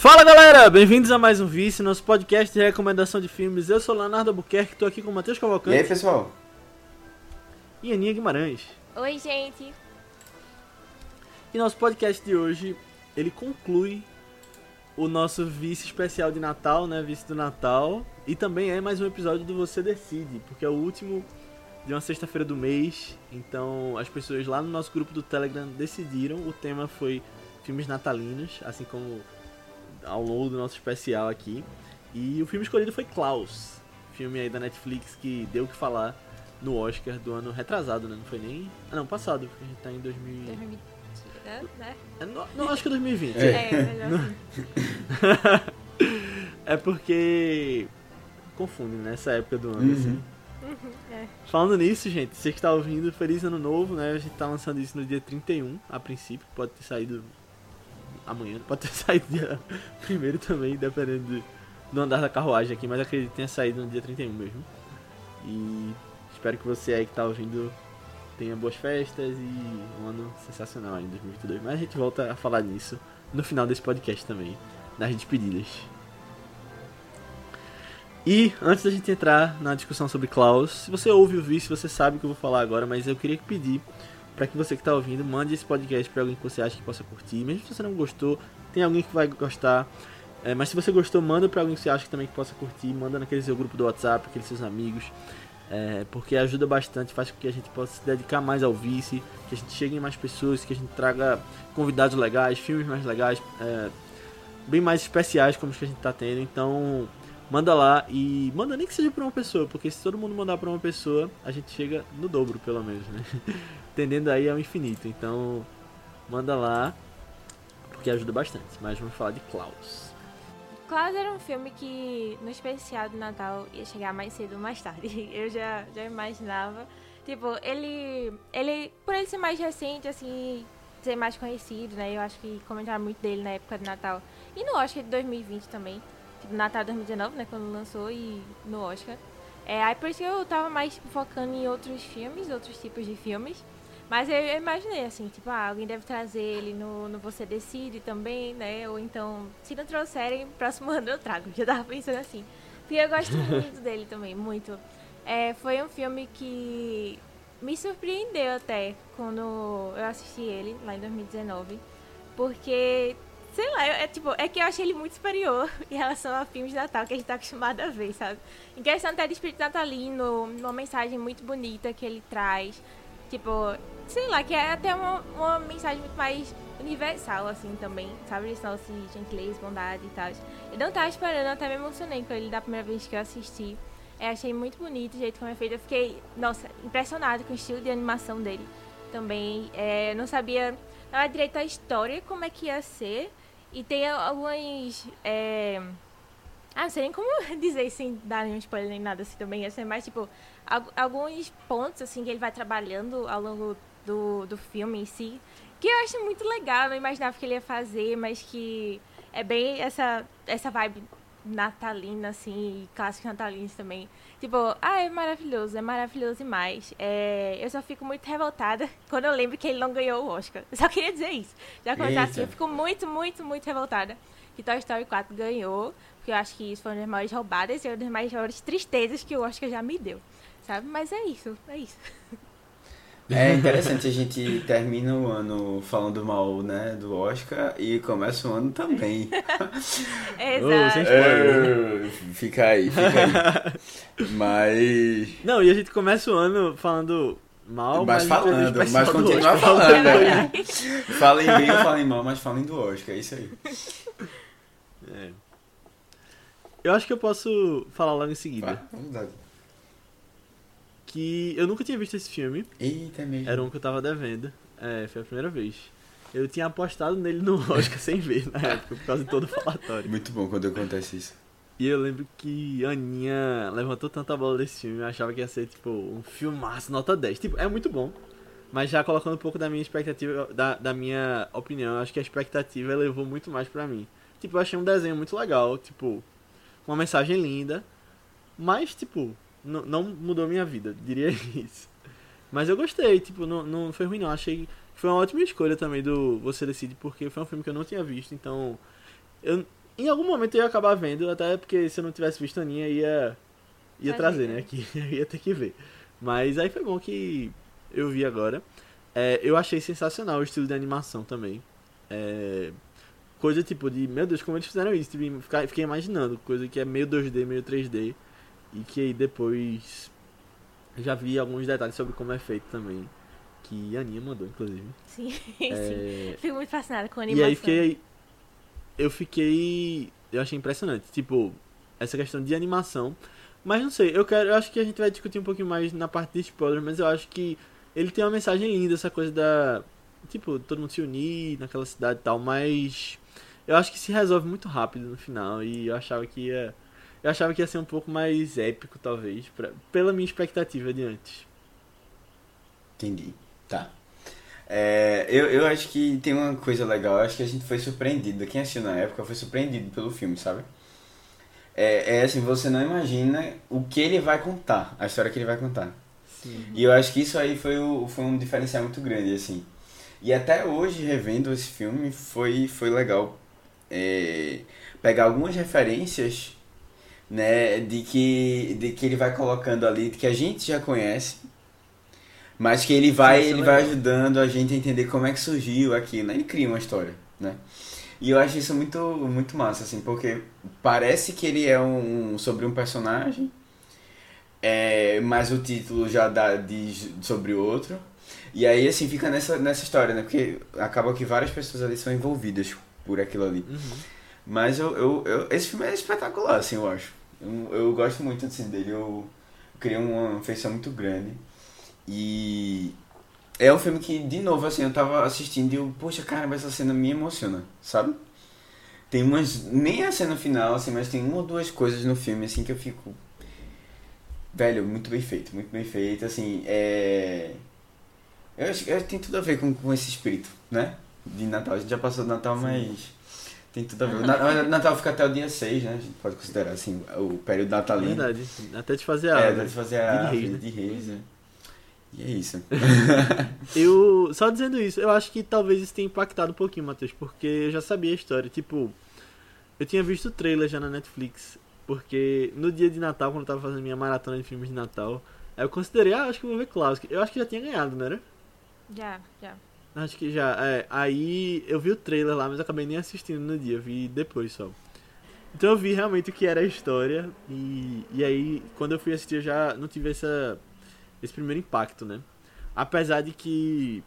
Fala galera, bem-vindos a mais um Vice, nosso podcast de recomendação de filmes. Eu sou Leonardo Albuquerque, tô aqui com o Matheus E Cavalcante aí, pessoal? e Aninha Guimarães. Oi, gente. E nosso podcast de hoje, ele conclui o nosso Vice especial de Natal, né, Vice do Natal, e também é mais um episódio do Você Decide, porque é o último de uma sexta-feira do mês, então as pessoas lá no nosso grupo do Telegram decidiram, o tema foi filmes natalinos, assim como ao longo do nosso especial aqui. E o filme escolhido foi Klaus, filme aí da Netflix que deu o que falar no Oscar do ano retrasado, né? Não foi nem. Ah, não, passado, porque a gente tá em 2000. 2020, né? né? É, Não, não, acho que é 2020. É. É, melhor assim. É porque. Confunde, né? Essa época do ano, Uhum. assim. É. Falando nisso, gente, você que está ouvindo, feliz ano novo, né? A gente tá lançando isso no dia 31, a princípio. Pode ter saído amanhã, pode ter saído dia 1 também, dependendo do, andar da carruagem aqui, mas acredito que tenha saído no dia 31 mesmo. E espero que você aí que tá ouvindo tenha boas festas e um ano sensacional aí em 2022. Mas a gente volta a falar nisso no final desse podcast também, nas despedidas. E antes da gente entrar na discussão sobre Klaus, se você ouve o vídeo, você sabe o que eu vou falar agora, mas eu queria pedir para que você que está ouvindo mande esse podcast para alguém que você acha que possa curtir, mesmo se você não gostou, tem alguém que vai gostar. É, mas se você gostou, manda para alguém que você acha que também que possa curtir, manda naquele seu grupo do WhatsApp, aqueles seus amigos, é, porque ajuda bastante, faz com que a gente possa se dedicar mais ao vice, que a gente chegue em mais pessoas, que a gente traga convidados legais, filmes mais legais, é, bem mais especiais como os que a gente está tendo. Então manda lá e manda nem que seja para uma pessoa, porque se todo mundo mandar para uma pessoa, a gente chega no dobro pelo menos, né? Tendendo aí ao infinito. Então manda lá, porque ajuda bastante. Mas vamos falar de Klaus. Klaus era um filme que no especial de Natal ia chegar mais cedo ou mais tarde. Eu já, já imaginava. Tipo, ele. ele. Por ele ser mais recente, assim, ser mais conhecido, né? Eu acho que comentaram muito dele na época de Natal. E no Oscar de 2020 também. Tipo, Natal de 2019, né? Quando lançou e no Oscar. É, aí por isso que eu tava mais focando em outros filmes, outros tipos de filmes. Mas eu, eu imaginei, assim, tipo, ah, alguém deve trazer ele no, no Você Decide também, né? Ou então, se não trouxerem, próximo ano eu trago. Já tava pensando assim. Porque eu gosto muito dele também, muito. É, foi um filme que me surpreendeu até quando eu assisti ele, lá em 2019. Porque, sei lá, é, tipo, é que eu achei ele muito superior em relação a filmes de Natal que a gente tá acostumado a ver, sabe? Em questão até de espírito natalino, uma mensagem muito bonita que ele traz. Tipo, sei lá, que é até uma, uma mensagem muito mais universal, assim, também, sabe? Lance de gentileza, bondade e tal. Eu não tava esperando, até me emocionei com ele da primeira vez que eu assisti. É, achei muito bonito o jeito como é feito. Eu fiquei, nossa, impressionada com o estilo de animação dele também. É, não sabia não direito a história, como é que ia ser. E tem algumas. É... Ah, não sei nem como dizer sem dar nenhum spoiler nem nada assim também. Ia ser mais tipo. al- Alguns pontos assim que ele vai trabalhando ao longo do, do filme em si. Que eu acho muito legal. Não imaginava que ele ia fazer, mas que é bem essa, essa vibe natalina, assim, e clássicos natalinos também. Tipo, ah, é maravilhoso, é maravilhoso demais. É, eu só fico muito revoltada quando eu lembro que ele não ganhou o Oscar. Eu só queria dizer isso. Já começar assim, eu fico muito, muito, muito revoltada que Toy Story 4 ganhou, porque eu acho que isso foi uma das maiores roubadas e uma das maiores tristezas que o Oscar já me deu. Sabe? Mas é isso, é isso. É interessante, a gente termina o ano falando mal, né, do Oscar e começa o ano também. Exato. É, fica aí, fica aí. Mas. Não, e a gente começa o ano falando mal, Mas mas, falando, mas continua falando, É né? Falem bem ou falem mal, mas falem do Oscar, é isso aí. É. Eu acho que eu posso falar logo em seguida. Vai, vamos lá. Que eu nunca tinha visto esse filme. Eita, mesmo. Era um que eu tava devendo. É, foi a primeira vez. Eu tinha apostado nele no Oscar sem ver na época, por causa de todo o falatório. Muito bom quando acontece isso. E eu lembro que a Aninha levantou tanta bola desse filme, eu achava que ia ser, tipo, um filmaço, nota 10. Tipo, é muito bom. Mas já colocando um pouco da minha expectativa, da, da minha opinião, eu acho que a expectativa elevou muito mais pra mim. Tipo, eu achei um desenho muito legal, tipo, uma mensagem linda. Mas, tipo, não mudou minha vida, diria isso. Mas eu gostei, tipo, não, não foi ruim não. Achei que foi uma ótima escolha também do Você Decide, porque foi um filme que eu não tinha visto, então. Eu, Em algum momento eu ia acabar vendo, até porque se eu não tivesse visto a Aninha, ia, ia trazer, Trazer, né? né? Que ia ter que ver. Mas aí foi bom que eu vi agora. É, eu achei sensacional o estilo de animação também. É, coisa tipo de, meu Deus, como eles fizeram isso? Tipo, fiquei imaginando, coisa que é meio 2D, meio 3D. E que aí depois já vi alguns detalhes sobre como é feito também. Que a Aninha mandou, inclusive. Sim, sim. É, Fico muito fascinada com a e animação. aí fiquei. Eu fiquei. Eu achei impressionante. Tipo, essa questão de animação. Mas não sei, eu quero. Eu acho que a gente vai discutir um pouquinho mais na parte de spoiler, mas eu acho que ele tem uma mensagem linda, essa coisa da. Tipo, todo mundo se unir naquela cidade e tal, mas. Eu acho que se resolve muito rápido no final. E eu achava que ia. Eu achava que ia ser um pouco mais épico, talvez, pra, pela minha expectativa de antes. Entendi. Tá. É, eu, eu acho que tem uma coisa legal, eu acho que a gente foi surpreendido, quem assistiu na época foi surpreendido pelo filme, sabe? É, é assim, você não imagina o que ele vai contar, a história que ele vai contar. Sim. E eu acho que isso aí foi, o, foi um diferencial muito grande, assim. E até hoje, revendo esse filme, foi, foi legal é, pegar algumas referências, né, de que, de que ele vai colocando ali, que a gente já conhece, mas que ele vai, é ele vai ajudando a gente a entender como é que surgiu aquilo, né? Ele cria uma história, né? E eu acho isso muito, muito massa, assim, porque parece que ele é um, sobre um personagem, é, mas o título já dá diz sobre outro. E aí, assim, fica nessa, nessa história, né? Porque acaba que várias pessoas ali são envolvidas por aquilo ali. Uhum. Mas eu, eu, eu- esse filme é espetacular, assim, eu acho. Eu, eu gosto muito assim, dele, eu, eu criei uma afeição muito grande. E é um filme que, de novo, assim, eu tava assistindo e eu, poxa, caramba, essa cena me emociona, sabe? Tem umas, nem a cena final, assim, mas tem uma ou duas coisas no filme, assim, que eu fico... Velho, muito bem feito, muito bem feito, assim, é... Eu acho que tem tudo a ver com, com esse espírito, né? De Natal. A gente já passou do Natal, mas tem tudo a ver. O Na- Natal fica até o dia 6, né? A gente pode considerar assim o período natalino. Verdade. Até de fazer a É, dá de fazer a de reis, né? de reis, né? E é isso. Eu, só dizendo isso, eu acho que talvez isso tenha impactado um pouquinho, Matheus, porque eu já sabia a história. Tipo, eu tinha visto o trailer já na Netflix, porque no dia de Natal, quando eu tava fazendo minha maratona de filmes de Natal, aí eu considerei, ah, acho que eu vou ver Klaus. Eu acho que já tinha ganhado, não era? Já, já. Acho que já, é. Aí eu vi o trailer lá, mas acabei nem assistindo no dia, eu vi depois só. Então eu vi realmente o que era a história, e, e aí quando eu fui assistir eu já não tive essa, esse primeiro impacto, né? Apesar de que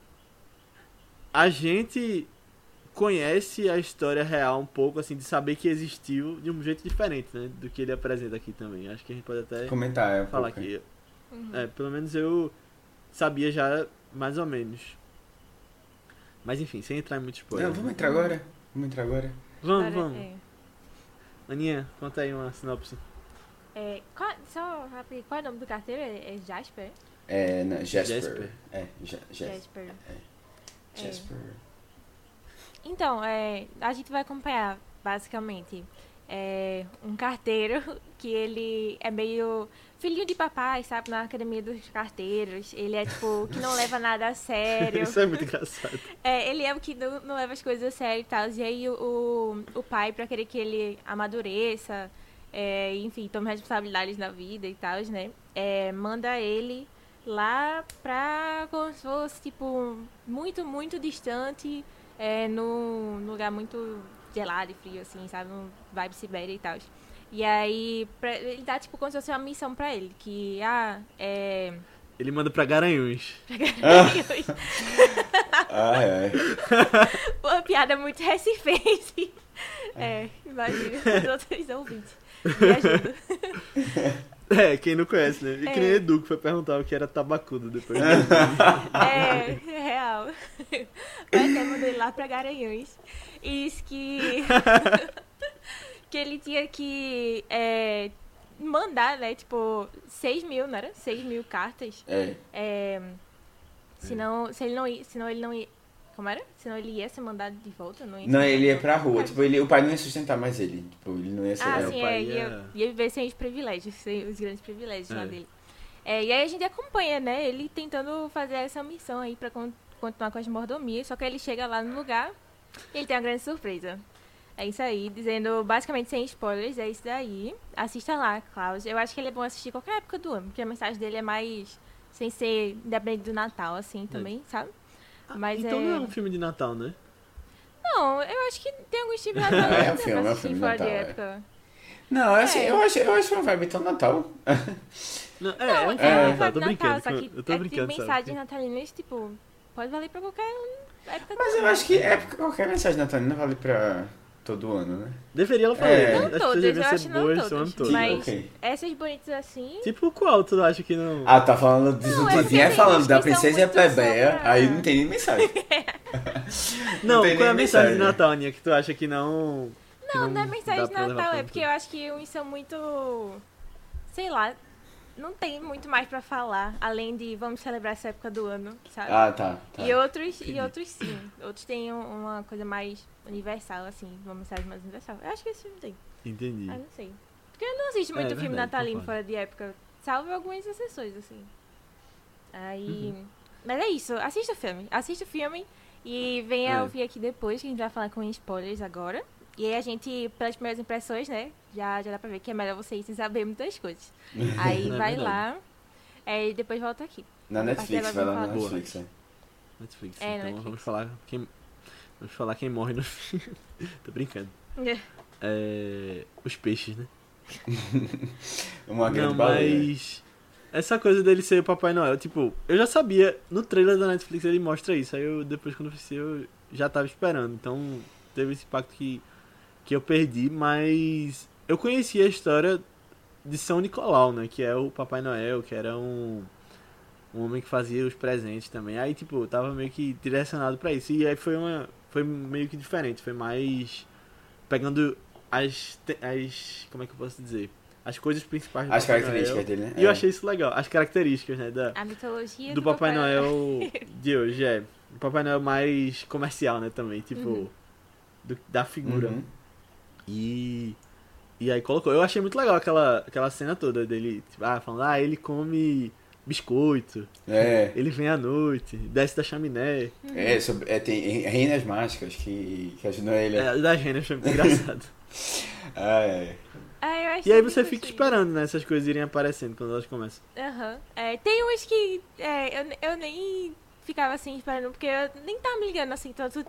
a gente conhece a história real um pouco, assim, de saber que existiu de um jeito diferente, né? Do que ele apresenta aqui também. Acho que a gente pode até Comentar, é um falar pouco. aqui. Uhum. É, pelo menos eu sabia já mais ou menos. Mas enfim, sem entrar em muito spoiler. Não, vamos entrar agora? Vamos entrar agora? Vamos, Agora, vamos. é. Aninha, conta aí uma sinopse. É, qual, só rápido, qual é o nome do carteiro? É, é Jasper? É, não, Jasper. Jasper. É, Ja- Jasper. Jasper. É. Jasper. Então, é, a gente vai acompanhar, basicamente, é, um carteiro que ele é meio filhinho de papai, sabe? Na academia dos carteiros. Ele é, tipo, que não leva nada a sério. Isso é muito engraçado. É, ele é o que não, não leva as coisas a sério e tal. E aí o, o, pai, pra querer que ele amadureça, é, enfim, tome responsabilidades na vida e tal, né? É, manda ele lá pra como se fosse, tipo, muito, muito distante, é, num lugar muito gelado e frio, assim, sabe? Um vibe Sibéria e tal. E aí, pra- ele dá, tipo, como se fosse uma missão pra ele, que, ah, é... Ele manda pra Garanhuns. Ah, é. Uma piada muito recifense. É, imagina os outros ouvintes. Me ajuda. É, quem não conhece, né? E que nem É. Edu que foi perguntar o que era tabacudo depois. É, é real. Mas eu mandei lá pra Garanhuns. E isso que. Que ele tinha que é, mandar, né? Tipo, 6 mil, não era? 6 mil cartas. É. É, senão, se ele não ia, senão ele não ia. Como era? Senão ele ia ser mandado de volta, não ia Não, ele ia pra rua. Tipo, ele, o pai não ia sustentar mais ele. Tipo, ele não ia ser. Ah, É, o sim, pai é, ia- ia, ia viver sem os privilégios, sem os grandes privilégios lá É. dele. É, e aí a gente acompanha, né, ele tentando fazer essa missão aí pra con- continuar com as mordomias, só que aí ele chega lá no lugar e ele tem uma grande surpresa. É isso aí, dizendo basicamente sem spoilers, é isso daí. Assista lá, Klaus. Eu acho que ele é bom assistir qualquer época do ano, porque a mensagem dele é mais sem ser independente do Natal, assim, também, sabe? Mas então é... não é um filme de Natal, né? Não, eu acho que tem alguns tipos de Natal É um filme, pra é um assistir filme de fora de Natal, é. época. Não, assim, É. eu, acho, eu acho uma vibe tão Natal. Não, é, Não, é um é, filme é, de Natal, tô Natal, brincando. só que eu tô é brincando, que sabe? mensagens natalinas, tipo, pode valer pra qualquer época Mas eu acho que é porque qualquer mensagem natalina vale pra todo ano, né? Deveria ela falar, É. né? Não todas, eu acho ser não o ano todas. todo. Mas ok. essas bonitas assim... Tipo, qual tu acha que não... Ah, tá falando de Não, um é é falando da princesa e a plebeia, pra- aí não tem nem mensagem. não, tem qual é a mensagem de. Natal, Aninha, que tu acha que não... que Não, não é mensagem de Natal, é porque eu acho que uns são muito. Sei lá. Não tem muito mais pra falar, além de vamos celebrar essa época do ano, sabe? Ah, tá. tá. E outros, Entendi. e outros sim. Outros têm um- uma coisa mais universal, assim, uma mensagem mais universal. Eu acho que esse não tem. Entendi. Ah, não sei. Porque eu não assisto muito É, filme verdade, natalino concordo. fora de época, salvo algumas exceções, assim. Aí. Uhum. Mas é isso, assista o filme. Assista o filme e venha É. ouvir aqui depois, que a gente vai falar com spoilers agora. E aí a gente, pelas primeiras impressões, né? Já, já dá pra ver que é melhor você ir sem saber muitas coisas. Aí É vai verdade. lá. É, e depois volta aqui. Na Netflix, vai lá na. Netflix. é. Netflix. É, então Netflix. vamos falar quem... Vamos falar quem morre no filme. tô brincando. É... Os peixes, né? Uma grande Não, baleia. mas... Essa coisa dele ser o Papai Noel, tipo, eu já sabia, no trailer da Netflix ele mostra isso, aí eu, depois quando eu assisti eu já tava esperando, então teve esse impacto que, que eu perdi, mas eu conhecia a história de São Nicolau, né, que é o Papai Noel, que era um, um homem que fazia os presentes também, aí tipo, eu tava meio que direcionado pra isso, e aí foi uma, foi meio que diferente, foi mais pegando as, as, como é que eu posso dizer, as coisas principais do As Papai características Noel. dele, né? E eu É. achei isso legal. As características, né? Da, A mitologia do Papai Noel de hoje, é. O Papai Noel mais comercial, né? Também, tipo, Uhum. do- da figura. Uhum. E. E aí colocou. Eu achei muito legal aquela, aquela cena toda dele, tipo, ah, falando, ah, ele come biscoito, É. ele vem à noite, desce da chaminé. É, sobre, é, tem reinas mágicas que, que ajudam ele. É, das renas foi muito engraçado. Ah, é. Ah, eu acho E aí você fica gostei. esperando, né? Essas coisas irem aparecendo quando elas começam. Aham. É, tem uns que é, eu, eu nem ficava assim esperando, porque eu nem tava me ligando assim tanto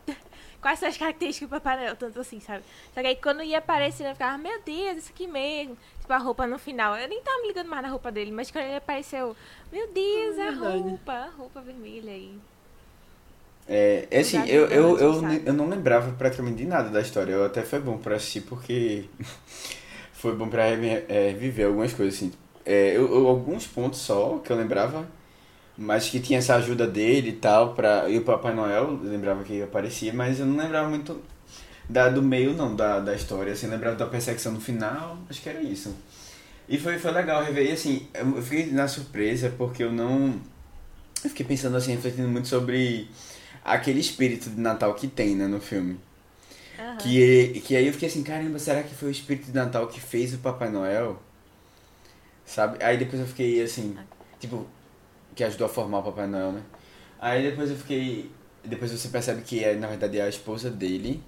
quais são as características do Papai Noel, tanto assim, sabe? Só que aí quando ia aparecendo, eu ficava, meu Deus, isso aqui mesmo. Tipo, a roupa no final. Eu nem tava me ligando mais na roupa dele, mas quando ele apareceu, meu Deus, É a verdade. roupa, a roupa vermelha aí. É, é assim, eu, eu, eu, eu não lembrava praticamente de nada da história. Eu até foi bom pra assistir porque foi bom pra é, viver algumas coisas assim. É, eu, eu- alguns pontos só que eu lembrava, mas que tinha essa ajuda dele e tal, pra, e o Papai Noel, lembrava que aparecia, mas eu não lembrava muito da, do meio não, da, da história. Assim, eu lembrava da perseguição no final, acho que era isso. E foi, foi legal rever, e assim, eu fiquei na surpresa porque eu não. Eu fiquei pensando assim, refletindo muito sobre aquele espírito de Natal que tem, né, no filme. Aham. Que, que aí eu fiquei assim, caramba, será que foi o espírito de Natal que fez o Papai Noel? Sabe? Aí depois eu fiquei assim, tipo, que ajudou a formar o Papai Noel, né? Aí depois eu fiquei. Depois você percebe que é, na verdade, é a esposa dele.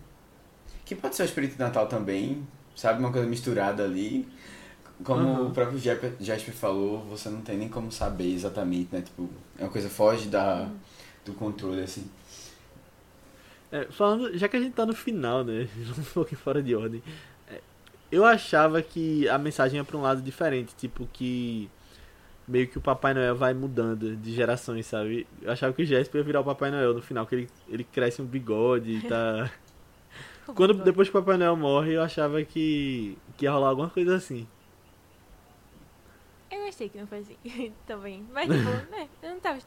Que pode ser o espírito de Natal também, sabe? Uma coisa misturada ali. Como Uhum. o próprio Jasper, falou, você não tem nem como saber exatamente, né? Tipo, é uma coisa foge da, do controle, assim. É, falando, já que a gente tá no final, né? Um pouquinho fora de ordem. É, eu achava que a mensagem ia pra um lado diferente, tipo que meio que o Papai Noel vai mudando de gerações, sabe? Eu achava que o Jesper ia virar o Papai Noel no final, que ele, ele cresce um bigode e tá. Quando, depois que o Papai Noel morre, eu achava que, que ia rolar alguma coisa assim. Eu gostei que não foi assim também. Mas, tipo, né, eu não tava.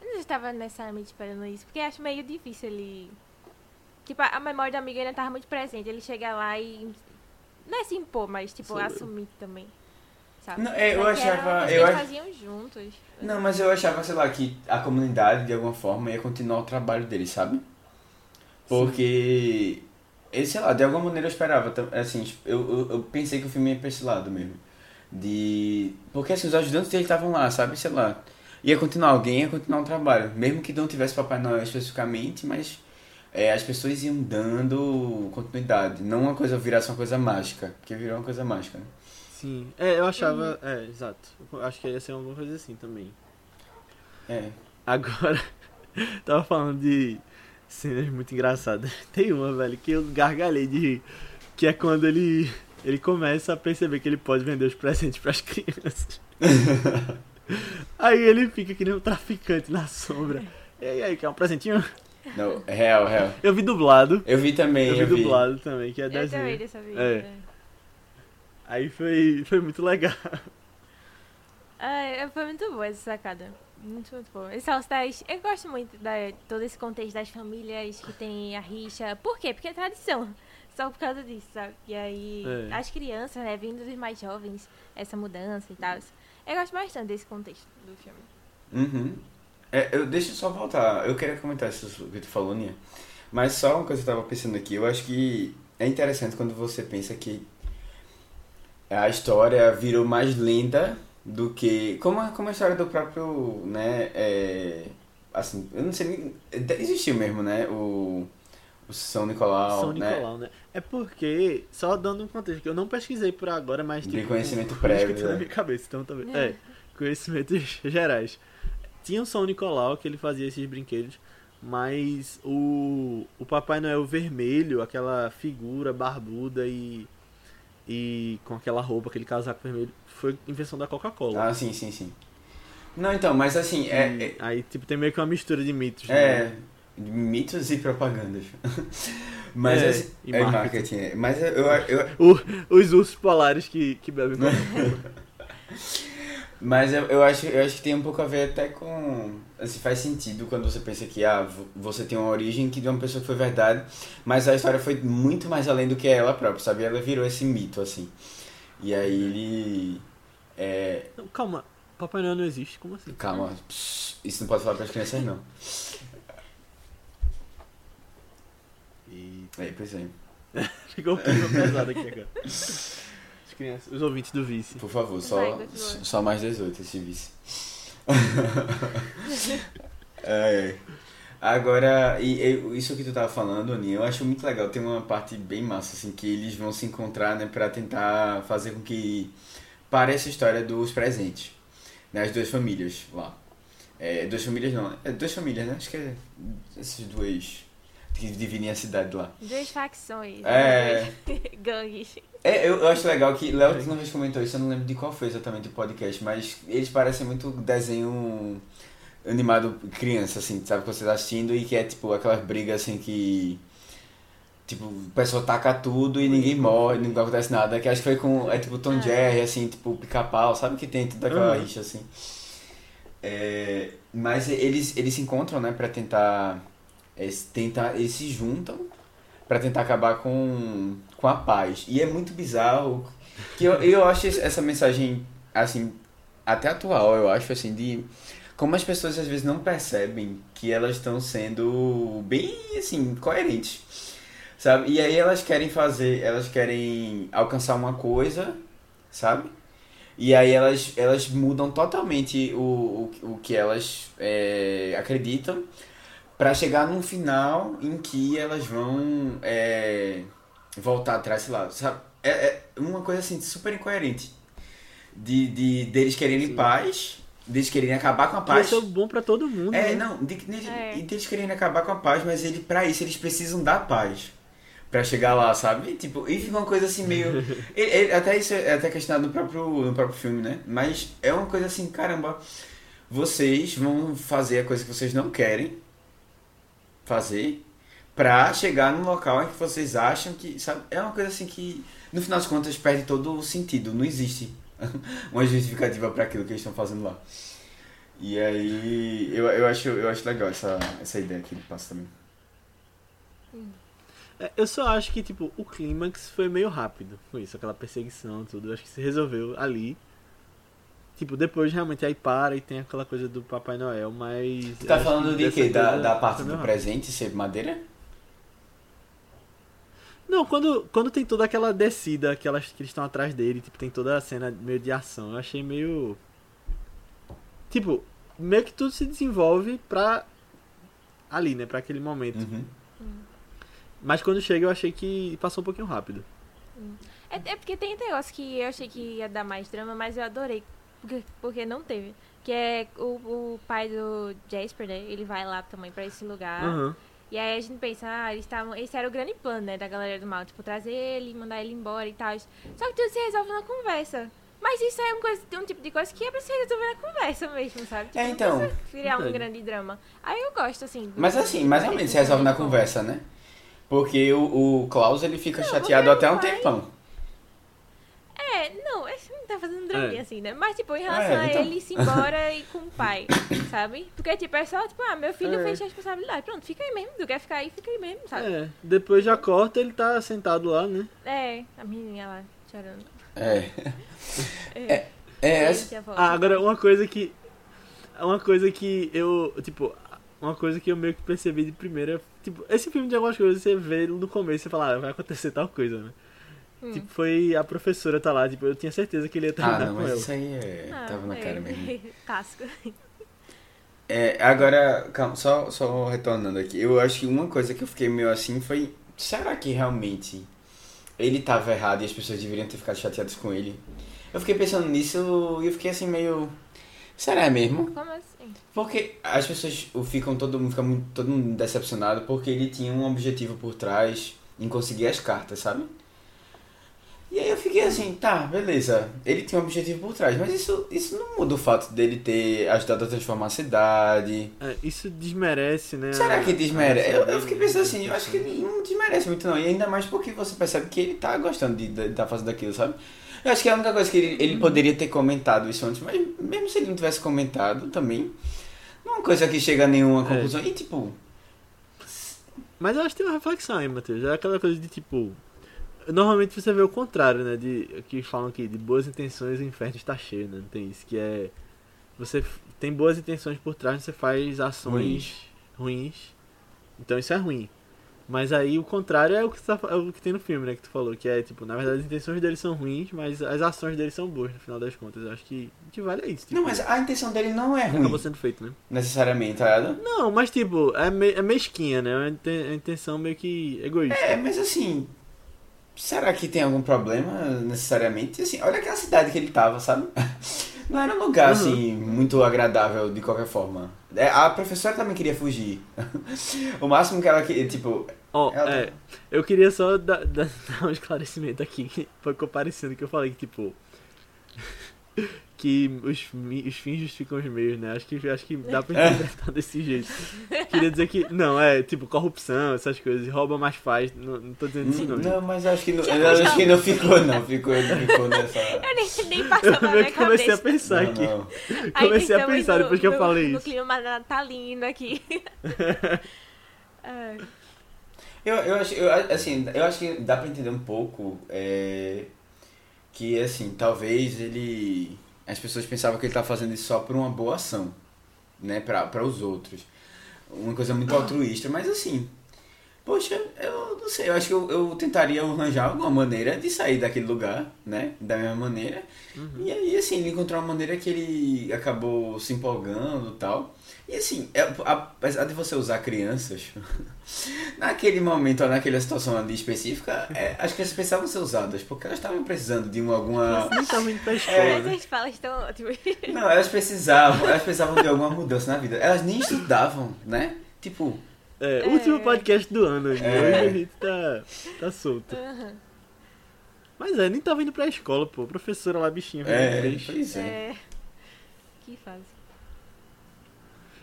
Eu não estava necessariamente esperando isso, porque acho meio difícil ele. Tipo, a memória do amigo ainda tava muito presente. Ele chega lá e. Não é se impor, mas, tipo, assumir também. Sabe? Não, é, eu era achava- coisa eu ach- faziam juntos. Não, mas eu achava, sei lá, que a comunidade, de alguma forma, ia continuar o trabalho dele, sabe? Porque, ele, sei lá, de alguma maneira eu esperava, assim, eu, eu, eu pensei que o filme ia pra esse lado mesmo. De... Porque, assim, os ajudantes dele estavam lá, sabe? Sei lá, ia continuar alguém, ia continuar o trabalho. Mesmo que não tivesse Papai Noel especificamente, mas é, as pessoas iam dando continuidade. Não uma coisa virasse uma coisa mágica. Porque virou uma coisa mágica, né? Sim. É, eu achava. É, exato. Eu acho que ia ser alguma coisa assim também. É. Agora, tava falando de cenas muito engraçadas. Tem uma, velho, que eu gargalhei de rir. Que é quando ele, ele começa a perceber que ele pode vender os presentes pras crianças. Aí ele fica que nem um traficante na sombra. E aí, aí, quer um presentinho? Não, é real, real. Eu vi dublado. Eu vi também, Eu eu, vi vi. dublado também, que é Eu também desenho. dessa vez. É. Aí foi, foi muito legal. Ah, foi muito boa essa sacada. Muito, muito boa. Esse All Stars, eu gosto muito da todo esse contexto das famílias que tem a rixa. Por quê? Porque é tradição. Só por causa disso, sabe? E aí, É. as crianças, né, vindo dos mais jovens, essa mudança e tal. Eu gosto bastante desse contexto do filme. Uhum. É, eu, deixa eu só voltar. Eu queria comentar isso que tu falou, Nia. Mas só uma coisa que eu tava pensando aqui. Eu acho que é interessante quando você pensa que a história virou mais lenta do que. Como a, como a história do próprio. né? É, assim, eu não sei nem. Existiu mesmo, né? O. O São Nicolau. São né? Nicolau, né? É porque, só dando um contexto, que eu não pesquisei por agora, mas De tipo, conhecimento coisa prévio, que tá na né? minha cabeça, então também. É, conhecimentos gerais. Tinha o São Nicolau que ele fazia esses brinquedos, mas o, o Papai Noel vermelho, aquela figura barbuda e e com aquela roupa, aquele casaco vermelho, foi invenção da Coca-Cola. Ah, sim, sim, sim. Não, então, mas assim, é, E é, Aí, tipo, tem meio que uma mistura de mitos. É, né? mitos e propagandas. Mas É, assim, e é marketing. marketing. é. Mas eu, eu, O- os ursos polares que, que bebem Coca-Cola. mas eu, eu acho, eu acho que tem um pouco a ver até com. Assim, faz sentido quando você pensa que ah, vo- você tem uma origem que de uma pessoa que foi verdade, mas a história foi muito mais além do que ela própria, sabe? Ela virou esse mito, assim. E aí ele. É, Não, calma, Papai Noel não existe? Como assim? calma, pss, isso não pode falar para as crianças, não. E É, pois é. ficou um clima pesado aqui agora. As crianças, os ouvintes do vice. Por favor, Vai, só, continua. só mais 18 esse vice. é. Agora, e, e isso que tu tava falando, Aninha, eu acho muito legal. Tem uma parte bem massa, assim, que eles vão se encontrar, né, pra tentar fazer com que pareça a história dos presentes. Né, as duas famílias lá. É, duas famílias não, é duas famílias, né? Acho que é esses dois que dividem a cidade lá. Duas facções. É. Gangues. É, eu, eu acho legal que Léo uma vez comentou isso, eu não lembro de qual foi exatamente o podcast, mas eles parecem muito desenho animado criança, assim, sabe? Que você tá assistindo e que é tipo aquelas brigas assim que. Tipo, o pessoal taca tudo e ninguém morre, não acontece nada. Que acho que foi com. É tipo Tom Ah. Jerry, assim, tipo pica-pau, sabe que tem toda aquela Uhum. rixa assim. É, mas eles, eles se encontram, né, pra tentar. Eles, tentar, eles se juntam pra tentar acabar com, com a paz. E é muito bizarro que eu, eu acho essa mensagem, assim, até atual, eu acho, assim, de como as pessoas às vezes não percebem que elas estão sendo bem, assim, coerentes. Sabe? E aí elas querem fazer, elas querem alcançar uma coisa, sabe? E aí elas, elas mudam totalmente o, o, o que elas é, acreditam pra chegar num final em que elas vão é, voltar atrás, sei lá, sabe? É, é uma coisa assim super incoerente. De, de deles quererem Sim. paz, deles quererem acabar com a paz. ser bom pra todo mundo. É, né? não, de, de, É. e deles quererem acabar com a paz, mas ele, pra isso eles precisam da paz. Pra chegar lá, sabe? Tipo, e fica uma coisa assim meio. ele- ele- até isso é até questionado no próprio, no próprio filme, né? Mas é uma coisa assim, caramba, vocês vão fazer a coisa que vocês não querem fazer pra chegar num local em que vocês acham que. Sabe? É uma coisa assim que, no final das contas, perde todo o sentido. Não existe uma justificativa pra aquilo que eles estão fazendo lá. E aí, eu, eu, acho, eu acho legal essa, essa ideia que ele passa também. É, Eu só acho que, tipo, o clímax foi meio rápido com isso, aquela perseguição tudo. Eu acho que se resolveu ali. Tipo, depois realmente aí para e tem aquela coisa do Papai Noel, mas. Você tá falando que de quê? Da, da parte do presente ser madeira? Não, quando, quando tem toda aquela descida que, elas, que eles estão atrás dele, tipo, tem toda a cena meio de ação, eu achei meio. Tipo, meio que tudo se desenvolve pra. Ali, né? Pra aquele momento. Uhum. Mas quando chega eu achei que passou um pouquinho rápido. É, é porque tem negócio que eu achei que ia dar mais drama, mas eu adorei. Porque, não teve. Que é o, o pai do Jasper, né? Ele vai lá também pra esse lugar. Aham. E aí a gente pensa, ah, eles estavam. Esse era o grande plano, né, da galera do mal, tipo, trazer ele, mandar ele embora e tal. Só que tudo se resolve na conversa. Mas isso é um, coisa, um tipo de coisa que é pra se resolver na conversa mesmo, sabe? Tipo, É, não então. precisa Criar um grande drama. Aí eu gosto, assim. Mas assim, mais ou menos se resolve na conversa, né? Porque o, o Klaus ele fica chateado porque até um tempão. É, não, a gente não tá fazendo draminha É. assim, né? Mas, tipo, em relação É, então. a ele se embora e com o pai, sabe? Porque, tipo, é só, tipo, ah, meu filho É. fez responsabilidade. Pronto, fica aí mesmo. Tu quer ficar aí, fica aí mesmo, sabe? É, depois já corta, ele tá sentado lá, né? É, a menininha lá chorando. É. É, É, volta. Ah, agora uma coisa que. Uma coisa que eu. Tipo, uma coisa que eu meio que percebi de primeira. Tipo, esse filme de algumas coisas você vê no começo e fala, ah, vai acontecer tal coisa, né? Hum. Tipo, foi a professora tá lá, tipo, eu tinha certeza que ele ia Ah, terminar não, com mas ela. isso aí é, Ah, tava na é. cara mesmo. Casco. É, agora, calma, só, só retornando aqui. Eu acho que uma coisa que eu fiquei meio assim foi: será que realmente ele tava errado e as pessoas deveriam ter ficado chateadas com ele? Eu fiquei pensando nisso e eu fiquei assim meio. Será mesmo? Como assim? Porque as pessoas ficam todo mundo fica muito, todo mundo decepcionado porque ele tinha um objetivo por trás em conseguir as cartas, sabe? E aí eu fiquei assim, tá, beleza. Ele tinha um objetivo por trás, mas isso, isso não muda o fato dele ter ajudado a transformar a cidade. É, isso desmerece, né? Será que desmerece? Eu, eu fiquei pensando assim, eu acho que ele não desmerece muito não. E ainda mais porque você percebe que ele tá gostando de estar fazendo aquilo, sabe? Eu acho que é a única coisa que ele, ele poderia ter comentado isso antes, mas mesmo se ele não tivesse comentado também, não é uma coisa que chega a nenhuma É. conclusão. E tipo, Mas eu acho que tem uma reflexão aí, Matheus. É aquela coisa de tipo. Normalmente você vê o contrário, né? De, que falam que de boas intenções o inferno está cheio, né? Não tem isso. Que é. Você tem boas intenções por trás, você faz ações Ruins. ruins. Então isso é ruim. Mas aí o contrário é o que, tá, é o que tem no filme, né? Que tu falou. Que é tipo, na verdade as intenções deles são ruins, mas as ações deles são boas no final das contas. Eu acho que o que vale é isso. Tipo, não, mas a intenção dele não é ruim, acabou sendo feito, né? necessariamente, tá ligado? Não, mas tipo, é, me, é mesquinha, né? É uma é uma intenção meio que egoísta. É, mas assim, será que tem algum problema necessariamente? Assim, olha aquela cidade que ele tava, sabe? Não era um lugar, Uhum. assim, muito agradável de qualquer forma. É, A professora também queria fugir. o máximo que ela queria, tipo... Ó, ela- é, eu queria só dar, dar- um esclarecimento aqui, foi comparecendo que eu falei que, tipo, que os, os fins justificam os meios, né? Acho que, acho que dá pra interpretar desse jeito. Queria dizer que, não, é, tipo, corrupção, essas coisas, rouba mais faz, não, não tô dizendo isso não. Não, mas acho que não, acho foi, que não ficou, não. Ficou, não ficou nessa... Eu nem, nem passou Eu na minha comecei a pensar Não, aqui. não. Aí Comecei a estamos pensar no- depois que eu no- falei No isso. clima natalino aqui. Ai. Eu, eu, acho, eu, assim, eu acho que dá pra entender um pouco é, que, assim, talvez ele... As pessoas pensavam que ele tava fazendo isso só por uma boa ação, né, pra os outros. Uma coisa muito altruísta, mas assim... Poxa, eu não sei, eu acho que eu, eu tentaria arranjar alguma maneira de sair daquele lugar, né, da mesma maneira. E aí, assim, ele encontrou uma maneira que ele acabou se empolgando e tal. E assim, é- apesar de você usar crianças, naquele momento ou naquela situação ali específica, é, as crianças precisavam ser usadas, porque elas estavam precisando de uma, alguma. Nem tava indo pra escola, É, né? Essas falas estão ótimas. Não, elas precisavam, elas precisavam de alguma mudança na vida. Elas nem estudavam, né? Tipo, É, É. último podcast do ano, hoje. É. Hoje a gente tá, tá solto. Aham. Mas é, nem tava indo pra escola, pô. Professora lá, bichinha. é, pois é. É. Que fase.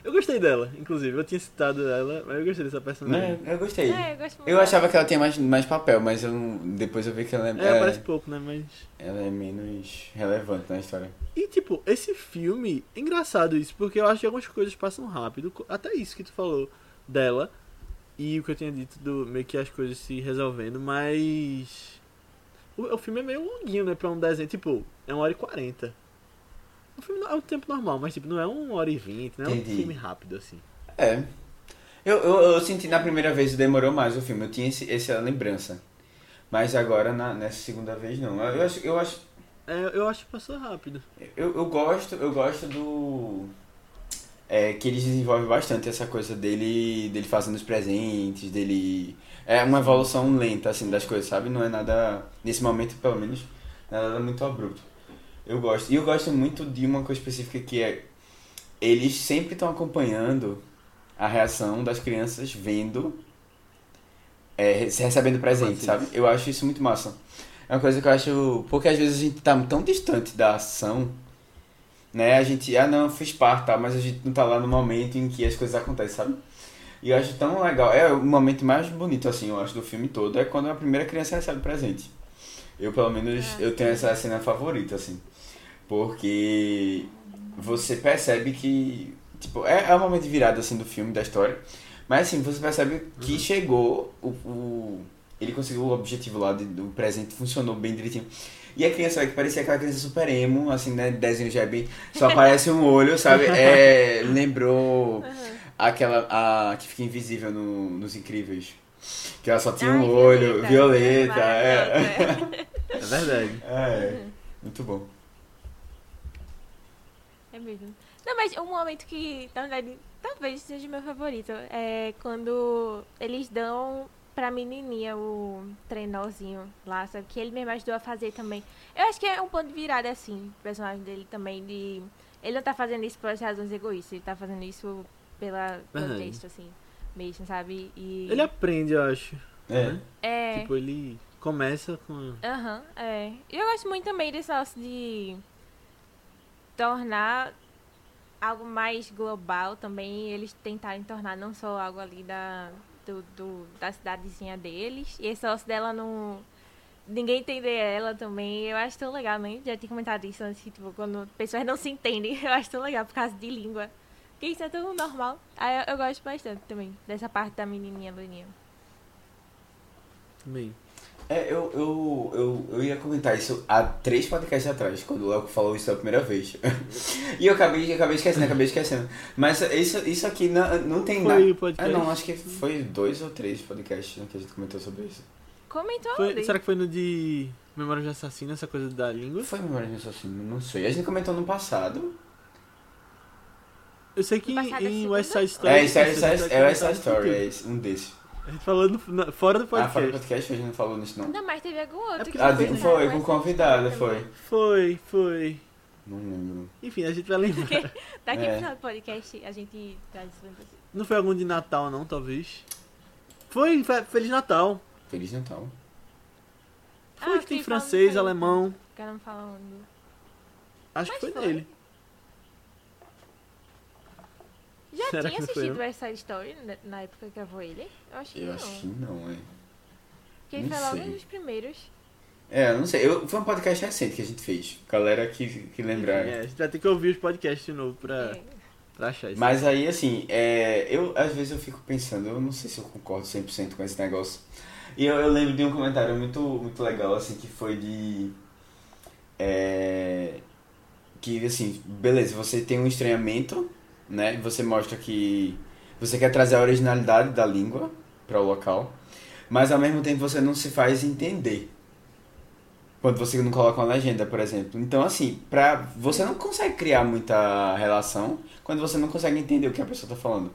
Eu gostei dela, inclusive. Eu tinha citado ela, mas eu gostei dessa personagem. Né, Eu gostei. É, eu gosto. Eu achava que ela tinha mais, mais papel, mas eu não- depois eu vi que ela é, É, é- parece pouco, né? Mas. ela é menos relevante na história. E tipo, esse filme, é engraçado isso, porque eu acho que algumas coisas passam rápido, até isso que tu falou dela, e o que eu tinha dito do meio que as coisas se resolvendo, mas. O, o filme é meio longuinho, né, pra um desenho, tipo, é uma hora e quarenta. O filme é um tempo normal, mas tipo, não é uma hora e vinte, não é um Entendi. filme rápido assim. É. Eu, eu, eu senti na primeira vez demorou mais o filme, eu tinha esse, essa lembrança. Mas agora, na, nessa segunda vez, não. Eu acho, eu acho É, eu acho que passou rápido. Eu, eu gosto, eu gosto do. é que eles desenvolvem bastante essa coisa dele, dele fazendo os presentes, dele. É uma evolução lenta, assim, das coisas, sabe? Não é nada. Nesse momento, pelo menos, não é nada muito abrupto. Eu gosto. E eu gosto muito de uma coisa específica que é. Eles sempre estão acompanhando a reação das crianças vendo. É, recebendo presente, sabe? Eu acho isso muito massa. É uma coisa que eu acho. Porque às vezes a gente tá tão distante da ação, né? A gente, ah não, fiz parte, tá? mas a gente não tá lá no momento em que as coisas acontecem, sabe? E eu acho tão legal. É o momento mais bonito, assim, eu acho, do filme todo, é quando a primeira criança recebe presente. Eu, pelo menos, É. eu tenho essa cena favorita, assim. Porque você percebe que. Tipo, é, é um momento de virada, assim, do filme, da história. Mas, assim, você percebe que chegou o, o. Ele conseguiu o objetivo lá, de, do presente funcionou bem direitinho. E a criança vai que parecia aquela criança super emo, assim, né? Desenho já é bem. Só aparece um olho, sabe? É, lembrou aquela. A, que fica invisível no, nos Incríveis. Que ela só tinha Ai, um olho, violeta, é. Maravilhosa, É verdade. É, muito bom. É mesmo. Não, mas um momento que, na verdade, talvez seja meu favorito é quando eles dão pra menininha o trenózinho lá, sabe? Que ele mesmo ajudou a fazer também. Eu acho que é um ponto de virada, assim, o personagem dele também, de... Ele não tá fazendo isso por razões egoístas, ele tá fazendo isso pela, pelo Verdade. texto, assim, mesmo, sabe? E... Ele aprende, eu acho. É. né? É... Tipo, ele começa com. Aham, é. E eu gosto muito também desse negócio de tornar algo mais global também, eles tentarem tornar não só algo ali da, do, do- da cidadezinha deles, e esse negócio dela não. Ninguém entender ela também, eu acho tão legal, né? Já tinha comentado isso antes, tipo, quando pessoas não se entendem, eu acho tão legal por causa de língua. Porque isso é tão normal. Aí eu, eu gosto bastante também, dessa parte da menininha Luninha. Também. É, eu, eu, eu, eu ia comentar isso há três podcasts atrás, quando o Léo falou isso a primeira vez. e eu acabei, acabei esquecendo, acabei esquecendo. Mas isso, isso aqui não, não tem Foi nada. o podcast? Ah, não, acho que foi dois ou três podcasts né, que a gente comentou sobre isso. Comentou Foi- ali. será que foi no de Memória de Assassino, essa coisa da língua? Foi Memória de Assassino, não sei. A gente comentou no passado. Eu sei que em, é em? West Side Story. É, é, é, é West Side Story, tudo. é um desses. A gente falou no- na- fora do Ah, fora podcast. do podcast a gente não falou nisso não. Não, mas teve algum outro porque que Ah, foi, foi, com convidada, foi. Foi, foi. Não lembro. Enfim, a gente vai lembrar. Daqui É. pro final do podcast a gente traz isso você. Não foi algum de Natal, não, talvez? Foi, Fe- Feliz Natal. Feliz Natal. Foi Ah, que tem francês, fala- alemão. Ficaram um falando. Acho Mas que foi, foi. nele. Já Será tinha assistido? West Side Story na- época que gravou ele? Eu acho que Eu não. acho que não, é. Porque ele não foi logo sei. um dos primeiros. É, eu não sei. Eu, foi um podcast recente que a gente fez. Galera que, que lembrar. É, a gente vai ter que ouvir os podcasts de novo pra, É. pra achar isso. Mas aí, assim, é, eu às vezes eu fico pensando, eu não sei se eu concordo 100% com esse negócio. E eu, eu lembro de um comentário muito, muito legal, assim, que foi de. É, que, assim, beleza, você tem um estranhamento, né? Você mostra que você quer trazer a originalidade da língua para o local, mas ao mesmo tempo você não se faz entender. Quando você não coloca uma legenda, por exemplo. Então, assim, pra, você não consegue criar muita relação quando você não consegue entender o que a pessoa está falando.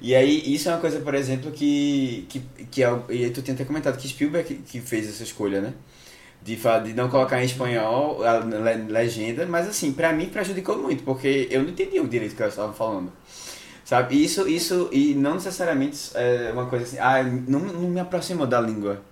E aí, isso é uma coisa, por exemplo, que. que, que é, e tu tinha até comentado que Spielberg que fez essa escolha, né? De, de não colocar em espanhol a le- legenda, mas assim, pra mim prejudicou muito, porque eu não entendi o direito que elas estavam falando. Sabe? E Isso, isso, e não necessariamente é uma coisa assim, ah, não, não me aproximou da língua,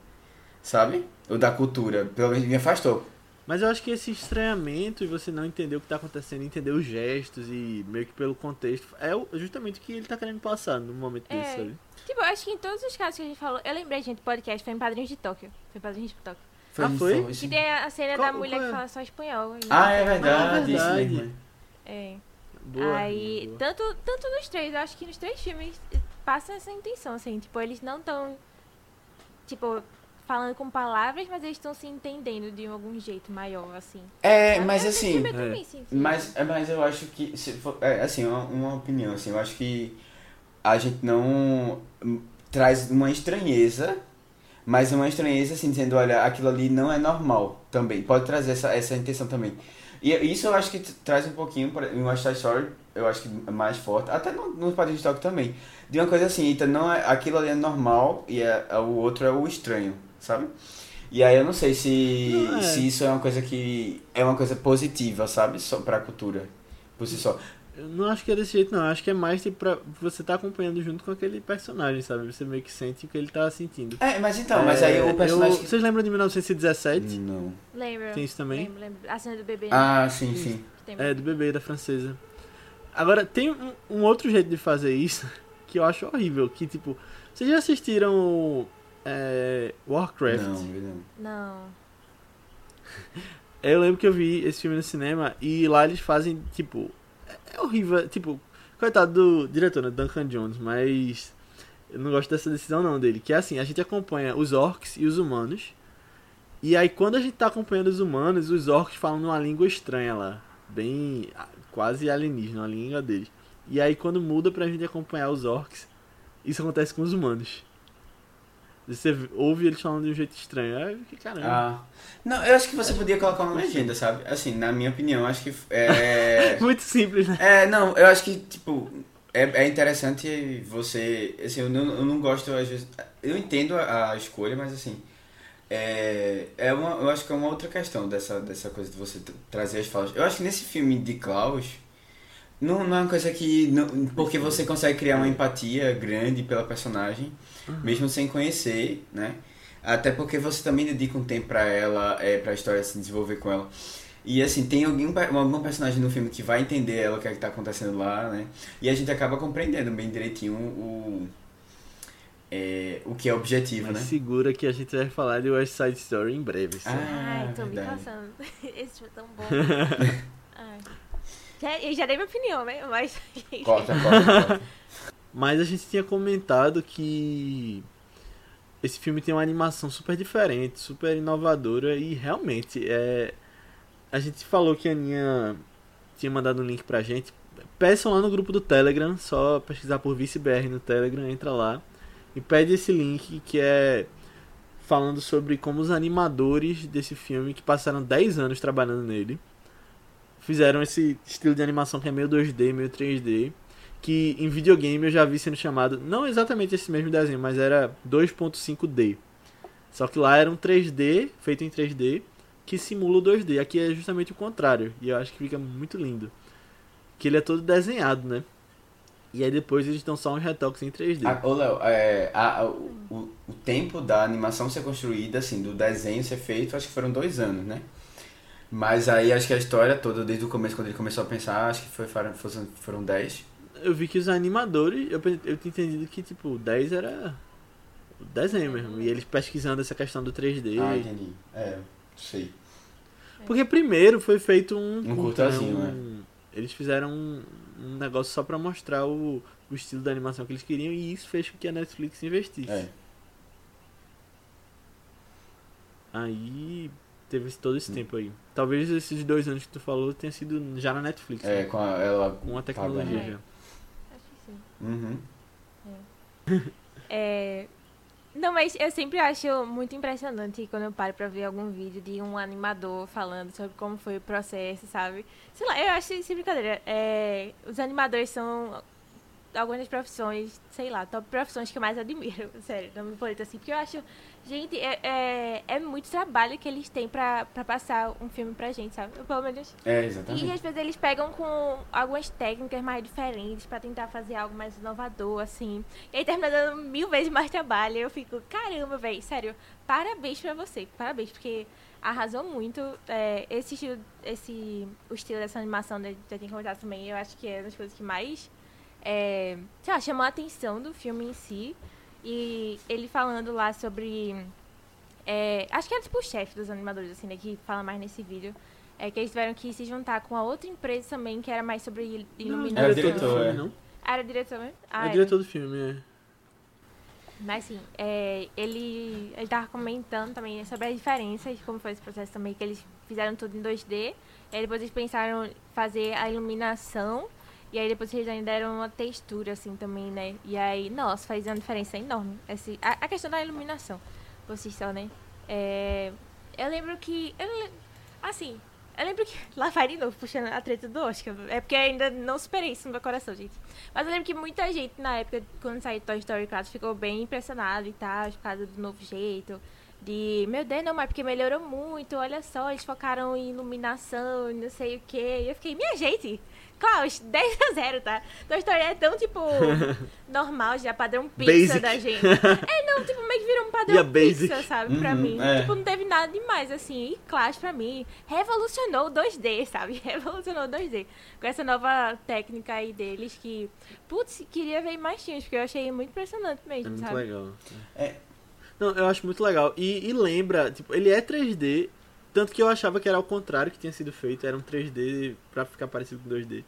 sabe? Ou da cultura, pelo menos me afastou. Mas eu acho que esse estranhamento e você não entender o que tá acontecendo, entender os gestos e meio que pelo contexto, é justamente o que ele tá querendo passar no momento É. desse, sabe? Tipo, eu acho que em todos os casos que a gente falou, eu lembrei, gente, podcast foi em Padrinhos de Tóquio. Foi em Padrinhos de Tóquio. Ah, foi? Que tem a cena Qual- da mulher qual é? que fala só espanhol. Ah, é Ah, verdade, isso verdade. mesmo. É. Boa. Aí, boa. tanto, tanto nos três, eu acho que nos três filmes passa essa intenção, assim, tipo, eles não estão, tipo, falando com palavras, mas eles estão se entendendo de algum jeito maior, assim. É, mas assim, também senti Mas, isso. é, mas eu acho que, se for- é, assim, uma, uma opinião, assim, eu acho que a gente não hum, traz uma estranheza, Mas uma estranheza, assim, dizendo, olha, aquilo ali não é normal também. Pode trazer essa, essa intenção também. E isso eu acho que traz um pouquinho, em West Side Story, eu acho que é mais forte, até no, no Padrinho de Talk também, de uma coisa assim, então não é, aquilo ali é normal e é, é, o outro é o estranho, sabe? E aí eu não sei se, não é. se isso é uma coisa que é uma coisa positiva, sabe? Só pra cultura, por si só. Eu não acho que é desse jeito, não. Eu acho que é mais tipo pra você tá acompanhando junto com aquele personagem, sabe? Você meio que sente o que ele tá sentindo. É, mas então, é, mas aí o personagem. Eu, vocês lembram de 1917? Não. Lembro. Tem isso também? Lembro, lembro. A cena do bebê. Né? Ah, sim, sim. É, do bebê da francesa. Agora, tem um, um, outro jeito de fazer isso que eu acho horrível. Que tipo, vocês já assistiram é, Warcraft? Não, não. Não. Eu lembro que eu vi esse filme no cinema e lá eles fazem, tipo, é horrível. Tipo, coitado do diretor, né? Duncan Jones, mas eu não gosto dessa decisão não dele. Que é assim, a gente acompanha os orcs e os humanos. E aí quando a gente tá acompanhando os humanos, os orcs falam numa língua estranha lá. Bem quase alienígena, a língua deles. E aí quando muda pra gente acompanhar os orcs, isso acontece com os humanos. Você ouve eles falando de um jeito estranho. Aí que caramba. Ah. Não, eu acho que você podia colocar uma legenda, sabe? Assim, na minha opinião, acho que é. Muito simples, né? É, não, eu acho que, tipo, é, é interessante você. Assim, eu não, eu não gosto, às vezes. Eu entendo a, a escolha, mas assim. É, é uma, eu acho que é uma outra questão dessa, dessa coisa de você trazer as falas. Eu acho que nesse filme de Klaus, não, não é uma coisa que. Não, porque você consegue criar uma empatia grande pela personagem uhum. mesmo sem conhecer, né? Até porque você também dedica um tempo para ela, é, pra história se desenvolver com ela. E assim, tem algum, algum personagem no filme que vai entender ela, o que é que tá acontecendo lá, né? E a gente acaba compreendendo bem direitinho o, é, o que é objetivo, Mas né? segura que a gente vai falar de West Side Story em breve. Sim. Ah, Ai, tô verdade. me cansando. Esse foi tão bom. Ai. Eu já dei minha opinião, né? Mas. Corta, corta, corta. Mas a gente tinha comentado que esse filme tem uma animação super diferente, super inovadora e realmente é a gente falou que a Aninha tinha mandado um link pra gente. Peçam lá no grupo do Telegram, só pesquisar por ViceBR no Telegram, entra lá e pede esse link que é falando sobre como os animadores desse filme, que passaram 10 anos trabalhando nele, fizeram esse estilo de animação que é meio 2D, meio 3D que em videogame eu já vi sendo chamado, não exatamente esse mesmo desenho, mas era 2.5D. Só que lá era um 3D, feito em 3D, que simula o 2D. Aqui é justamente o contrário, e eu acho que fica muito lindo. Que ele é todo desenhado, né? E aí depois eles dão só uns retoques em 3D. Ah, ô Léo, é, o, o tempo da animação ser construída, assim, do desenho ser feito, acho que foram dois anos, né? Mas aí acho que a história toda, desde o começo, quando ele começou a pensar, acho que foi, foram, foram 10 eu vi que os animadores, eu, eu tinha entendido que, tipo, 10 era o desenho mesmo. E eles pesquisando essa questão do 3D. Ah, entendi. É, sei. Porque primeiro foi feito um... Um curtazinho, né? Um, eles fizeram um, um negócio só pra mostrar o, o estilo da animação que eles queriam e isso fez com que a Netflix investisse. É. Aí teve todo esse hum. tempo aí. Talvez esses dois anos que tu falou tenha sido já na Netflix. É, né? com a, ela. Com a tecnologia já. Uhum. É. é. Não, mas eu sempre acho muito impressionante quando eu paro pra ver algum vídeo de um animador falando sobre como foi o processo, sabe? Sei lá, eu acho isso brincadeira. É, os animadores são algumas profissões, sei lá, top profissões que eu mais admiro, sério, não me polito assim, porque eu acho Gente, é, é, é, muito trabalho que eles têm pra, pra passar um filme pra gente, sabe? Pelo menos. É, exatamente. E às vezes eles pegam com algumas técnicas mais diferentes pra tentar fazer algo mais inovador, assim. E aí termina dando mil vezes mais trabalho. E eu fico, caramba, velho, sério, parabéns pra você. Parabéns, porque arrasou muito. É, esse estilo, esse, o estilo dessa animação, né, já tem comentado também, eu acho que é uma das coisas que mais, é, sei lá, chamou a atenção do filme em si. E ele falando lá sobre. É, acho que era tipo o chefe dos animadores, assim, né? Que fala mais nesse vídeo. É que eles tiveram que se juntar com a outra empresa também, que era mais sobre iluminação. Era diretor, é. Não? Ah, era diretor mesmo? Ah, é diretor do filme, é. Mas assim, é, ele, ele tava comentando também sobre as diferenças, como foi esse processo também, que eles fizeram tudo em 2D. Aí depois eles pensaram fazer a iluminação e aí depois eles ainda deram uma textura, assim, também, né? E aí, nossa, faz uma diferença enorme. Esse, a, a questão da iluminação. por si só, né? É, eu lembro que. Eu, assim, eu lembro que. Lá vai de novo, puxando a treta do Oscar. É porque ainda não superei isso no meu coração, gente. Mas eu lembro que muita gente na época, quando saiu Toy Story 4, ficou bem impressionado e tal, por causa do novo jeito. De, meu Deus, não, mas porque melhorou muito, olha só, eles focaram em iluminação não sei o que. Eu fiquei, minha gente, Klaus, 10 a 0, tá? Toy Story é tão, tipo, normal, já padrão pizza Basic. da gente. É, não, tipo, meio que virou um padrão E a basic. pizza, sabe, pra Uhum, mim. é. Tipo, não teve nada demais, assim. E Clash, pra mim, revolucionou o 2D, sabe? Revolucionou o 2D. Com essa nova técnica aí deles que, putz, queria ver mais filmes, porque eu achei muito impressionante É mesmo, muito sabe? legal. É. Não, eu acho muito legal. E, e lembra, tipo, ele é 3D, tanto que eu achava que era ao contrário que tinha sido feito, era um 3D pra ficar parecido com 2D.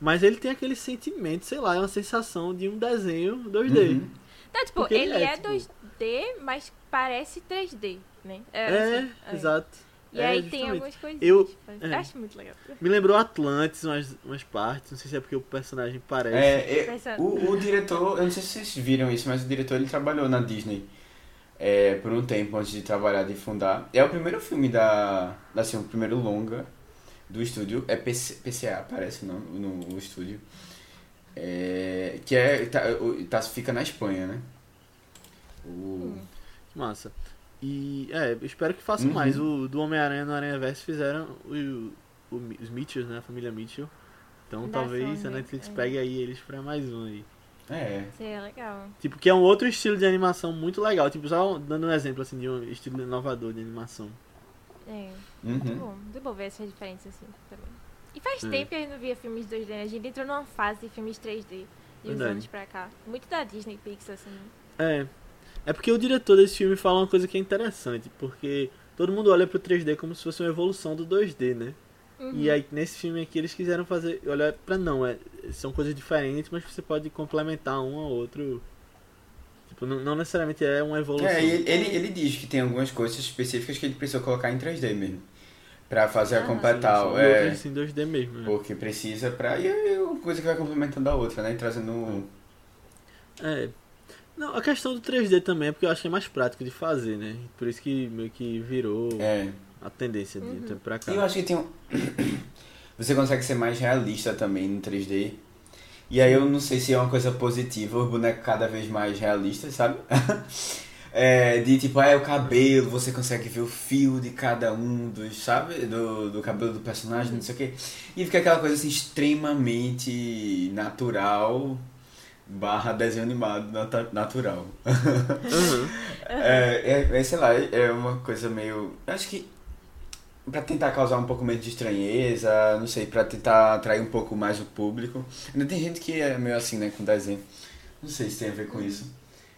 Mas ele tem aquele sentimento, sei lá, é uma sensação de um desenho 2D. Uhum. Então, tipo, Porque ele é, é, tipo- 2D, mas parece 3D, né? É, assim, é. exato. E É, aí tem justamente. algumas coisinhas. Eu- tipo, é. acho muito legal. Me lembrou Atlantis, umas, umas partes, não sei se é porque o personagem parece. É, é, o, o diretor, eu não sei se vocês viram isso, mas o diretor ele trabalhou na Disney é, por um tempo antes de trabalhar, de fundar. É o primeiro filme da. Assim, o primeiro longa do estúdio. É PC, PCA, parece não, no, no estúdio. É, que é. Tá, tá- fica na Espanha, né? O, Que massa. E, é, eu espero que façam Uhum. mais. O do Homem-Aranha no Aranha Verso fizeram o, o- os Mitchells, né? A família Mitchell. Então Da talvez a Sony, Netflix é. pegue aí eles pra mais um aí. É. Seria legal. Tipo, que é um outro estilo de animação muito legal. Tipo, só dando um exemplo assim de um estilo inovador de animação. É. Muito Uhum. bom, muito bom ver essa diferença assim também. E faz É. tempo que a gente não via filmes 2D, né? A gente entrou numa fase de filmes 3D de uns Verdade. anos pra cá. Muito da Disney Pixar, assim. É. É porque o diretor desse filme fala uma coisa que é interessante, porque todo mundo olha pro 3D como se fosse uma evolução do 2D, né? Uhum. E aí nesse filme aqui eles quiseram fazer, olhar pra não, é, são coisas diferentes, mas você pode complementar um ao outro. Tipo, não, não necessariamente é uma evolução. É, ele, ele, ele diz que tem algumas coisas específicas que ele precisou colocar em 3D mesmo. Pra fazer a Ah, completar. Sim, é, outras em 2D mesmo. né? Porque precisa pra. E é uma coisa que vai complementando a outra, né? E trazendo. É. Não, a questão do 3D também é porque eu acho que é mais prático de fazer, né? Por isso que meio que virou É. a tendência de Uhum. tempo pra cá. E eu acho que tem um. Você consegue ser mais realista também no 3D. E aí eu não sei se é uma coisa positiva, o boneco cada vez mais realista, sabe? É, de tipo, ah, é o cabelo, você consegue ver o fio de cada um dos, sabe? Do, do cabelo do personagem, não sei o quê. E fica aquela coisa assim extremamente natural barra desenho animado nata- natural. Uhum. É, é, é, sei lá, é uma coisa meio. Acho que pra tentar causar um pouco menos de estranheza, não sei, pra tentar atrair um pouco mais o público. Ainda tem gente que é meio assim, né, com desenho. Não sei se tem a ver com isso.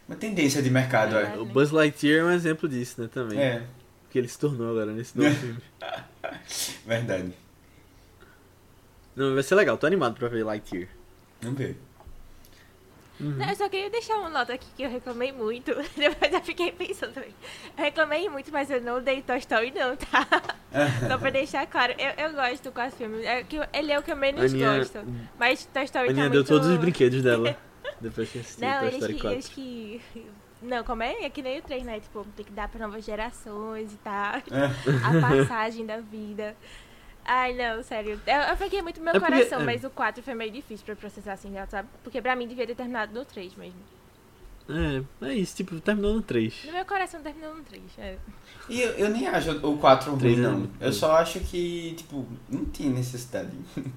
Uma tendência de mercado, é. O Buzz Lightyear é um exemplo disso, né, também. É, Que ele se tornou agora nesse novo filme. verdade. Não, vai ser legal, tô animado pra ver Lightyear. Vamos ver. Uhum. Não, eu só queria deixar uma nota aqui que eu reclamei muito. Depois eu fiquei pensando também. Eu reclamei muito, mas eu não dei Toy Story não, tá? Só pra deixar claro. Eu, eu gosto do quatro filmes. É que ele é o que eu menos Aninha, gosto. Mas Toy Story Aninha tá deu muito... todos os brinquedos dela. Depois que assistiu Não, Toy eles Story que, 4. eles que... Não, como é? É que nem o 3, né? Tipo, tem que dar pra novas gerações e tal. A passagem da vida. Ai, não, sério. Eu, eu fiquei muito no meu É porque- coração, é. mas o 4 foi meio difícil pra processar assim, sabe? Porque pra mim devia ter terminado no 3 mesmo. É, é isso, tipo, terminou no 3. No meu coração terminou no 3. É. E eu, eu nem acho o 4 ruim, Três não. Eu só acho que, tipo, não tinha necessidade.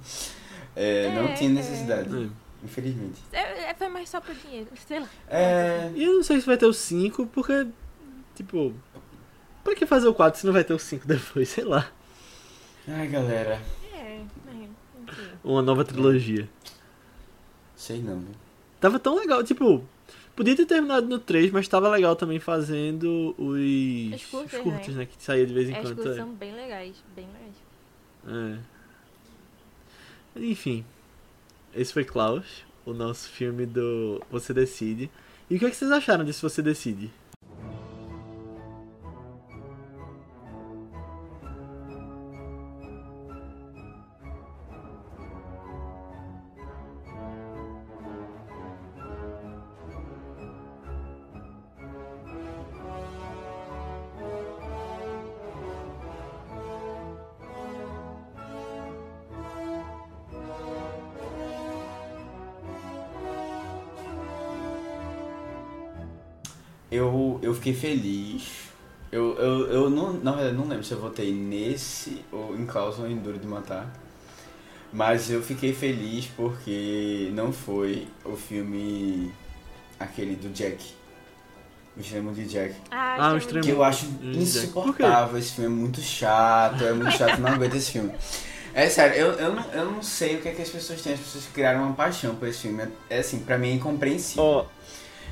É, não É, tinha é. necessidade, É. infelizmente. É, é, Foi mais só por dinheiro, sei lá. É. E eu não sei se vai ter o 5, porque, tipo, pra que fazer o 4 se não vai ter o 5 depois? Sei lá. Ai, galera. É, é, enfim. Uma nova trilogia. Sei não. viu? Tava tão legal, tipo, podia ter terminado no 3, mas tava legal também fazendo os, Os curtas, os curtas, né? né? Que saía de vez em As quando. coisas é. são bem legais, bem legais. É. Enfim, esse foi Klaus, o nosso filme do Você Decide. E o que, é que vocês acharam desse Você Decide? Eu, eu fiquei feliz. Eu, eu, eu não, na verdade, não lembro se eu votei nesse ou em Klaus ou em Duro de Matar. Mas eu fiquei feliz porque não foi o filme aquele do Jack. O extremo de Jack. Ah, Ah, o extremo- Que eu acho insuportável. Esse filme é muito chato, é muito chato, não aguento esse filme. É sério, eu, eu, não, eu não sei o que é que as pessoas têm. As pessoas criaram uma paixão por esse filme. É assim, pra mim é incompreensível. Ó,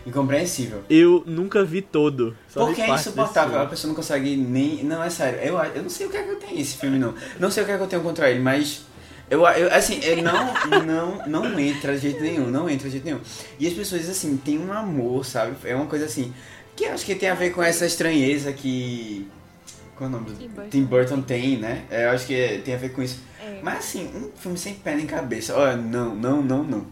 Incompreensível. eu nunca vi todo. Só Porque vi é insuportável, a pessoa não consegue nem. Não, é sério. Eu, eu não sei o que é que eu tenho esse filme, não. Não sei o que é que eu tenho contra ele, mas. Eu, eu, assim, eu não, não, não entra de jeito nenhum, não entra de jeito nenhum. E as pessoas, assim, têm um amor, sabe? É uma coisa assim, que eu acho que tem a ver com essa estranheza que. Qual é o nome do. Tim Burton. Tim Burton tem, né? É, Eu acho que é- tem a ver com isso. É. Mas assim, um filme sem pé nem cabeça. Olha, não, não, não, não.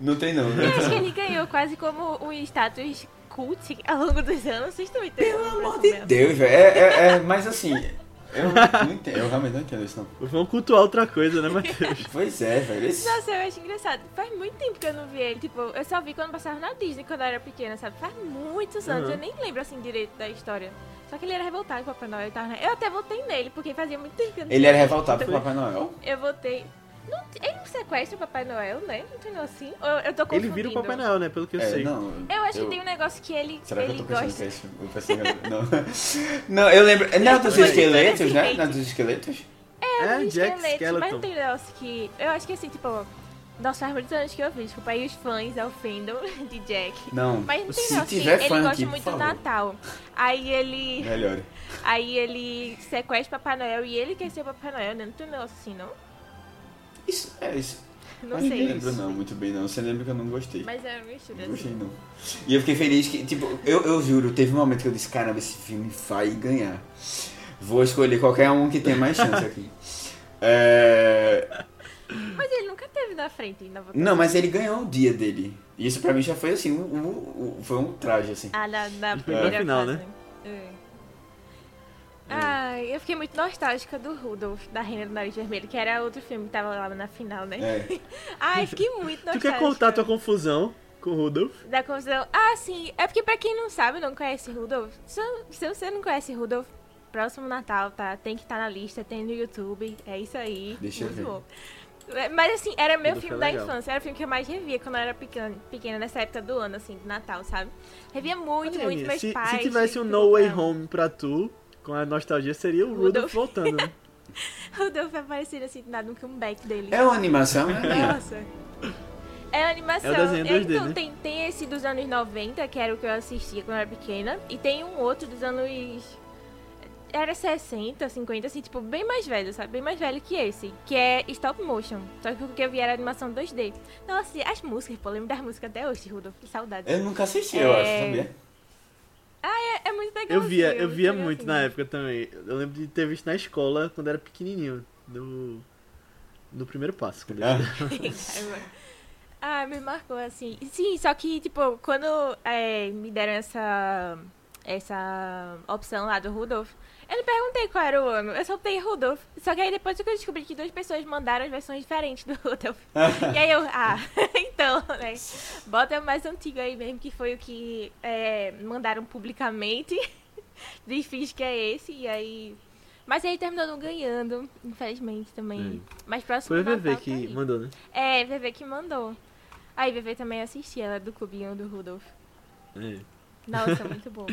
Não tem não. Eu acho que ele ganhou quase como um status cult ao longo dos anos. Vocês estão entendendo? Pelo amor de? Deus, velho. É, é, é, mas assim, eu não entendo, eu realmente não entendo isso não. Vamos cultuar outra coisa, né, Matheus? Pois é, velho. Esse... Nossa, eu acho engraçado. Faz muito tempo que eu não vi ele. Tipo, eu só vi quando passava na Disney, quando eu era pequena, sabe? Faz muitos anos. Uhum. Eu nem lembro, assim, direito da história. Só que ele era revoltado com o Papai Noel. e tava- Eu até votei nele, porque fazia muito tempo que eu não Ele era revoltado com o Papai Noel? Eu votei... Não, ele não sequestra o Papai Noel, né? Não tem assim? Ou eu tô Ele confundindo? vira o Papai Noel, né? Pelo que eu É, sei. não. Eu acho que tem um negócio que ele, Será que eu ele tô gosta... que é isso? Eu pensei que- Não. Não, eu lembro. Não é dos esqueletos, né? diferente. Não é dos esqueletos? É, dos Jack esqueletos, Mas Skeleton. não tem um negócio que... Eu acho que assim, tipo... Nossa, faz muitos anos que eu vi, desculpa aí os fãs ofendam de Jack. Não. Mas não tem Se negócio que tiver ele fã gosta muito do. Natal. Aí ele. Melhor. Aí ele sequestra o Papai Noel e ele quer ser o Papai Noel, né? Não tem um negócio assim, não? Isso, é isso. Não Mas sei. Não lembro não, muito bem não. Você lembra que eu não gostei. Mas era uma mistura Não gostei assim. não. E eu fiquei feliz que, tipo, eu, eu juro, teve um momento que eu disse, caramba, esse filme vai ganhar. Vou escolher qualquer um que tenha mais chance aqui. É... Mas ele nunca teve na frente votação. Não, mas ele ganhou o dia dele. E isso pra mim já foi assim, um, um- um- foi um traje, assim. Ah, na, na primeira pra final, né? É. Ai, eu fiquei muito nostálgica do Rudolph, da Reina do Nariz Vermelho, que era outro filme que tava lá na final, né? É. Ai, fiquei muito Tu nostálgica. quer contar tua confusão com o Rudolph? Da confusão. Ah, sim. É porque pra quem não sabe, não conhece Rudolph, se, se você não conhece Rudolph, próximo Natal, tá? Tem que estar na lista, tem no YouTube. É isso aí. Deixa eu Muito ver. bom. É, Mas assim, era meu Rudolph filme é da infância. Era o filme que eu mais revia quando eu era pequena, pequena nessa época do ano, assim, do Natal, sabe? Revia muito, Olha, muito Aninha, meus se, pais. se tivesse um No Way. Home pra tu, com a nostalgia, seria o Rudolph Rudolph. voltando, né? Rudolph aparecendo assim, do nada no comeback dele. É uma animação, né? Nossa. É animação. É o desenho 2D, então, né? tem, tem esse dos anos 90, que era o que eu assistia quando eu era pequena. E tem um outro dos anos. Era 60, 50, assim, tipo, bem mais velho, sabe? Bem mais velho que esse. Que é stop motion. Só que o que eu vi era animação 2D. Nossa, as músicas, pô, eu lembro das músicas até hoje, Rudolf. Que saudade. Eu nunca assisti, eu acho, É. sabia? É, é muito legal. Eu via, eu via muito na época também. Eu lembro de ter visto na escola quando era pequenininho. No, no primeiro passo. Quando eu- Ah, ah, me marcou assim. Sim, só que, tipo, quando é, me deram essa, essa opção lá do Rudolph, eu não perguntei qual era o ano. Eu só botei Rudolph. Só que aí depois que eu descobri que duas pessoas mandaram as versões diferentes do Rudolph. e aí eu, ah, então, né? Bota o mais antigo aí mesmo, que foi o que é, mandaram publicamente. finge que é esse, e aí. Mas aí terminou não ganhando, infelizmente também. Mas próximo Foi o VV Natal que tá mandou, né? É, VV que mandou. Aí VV também assistia, ela é do clubinho do Rudolf. É. Nossa, muito bom.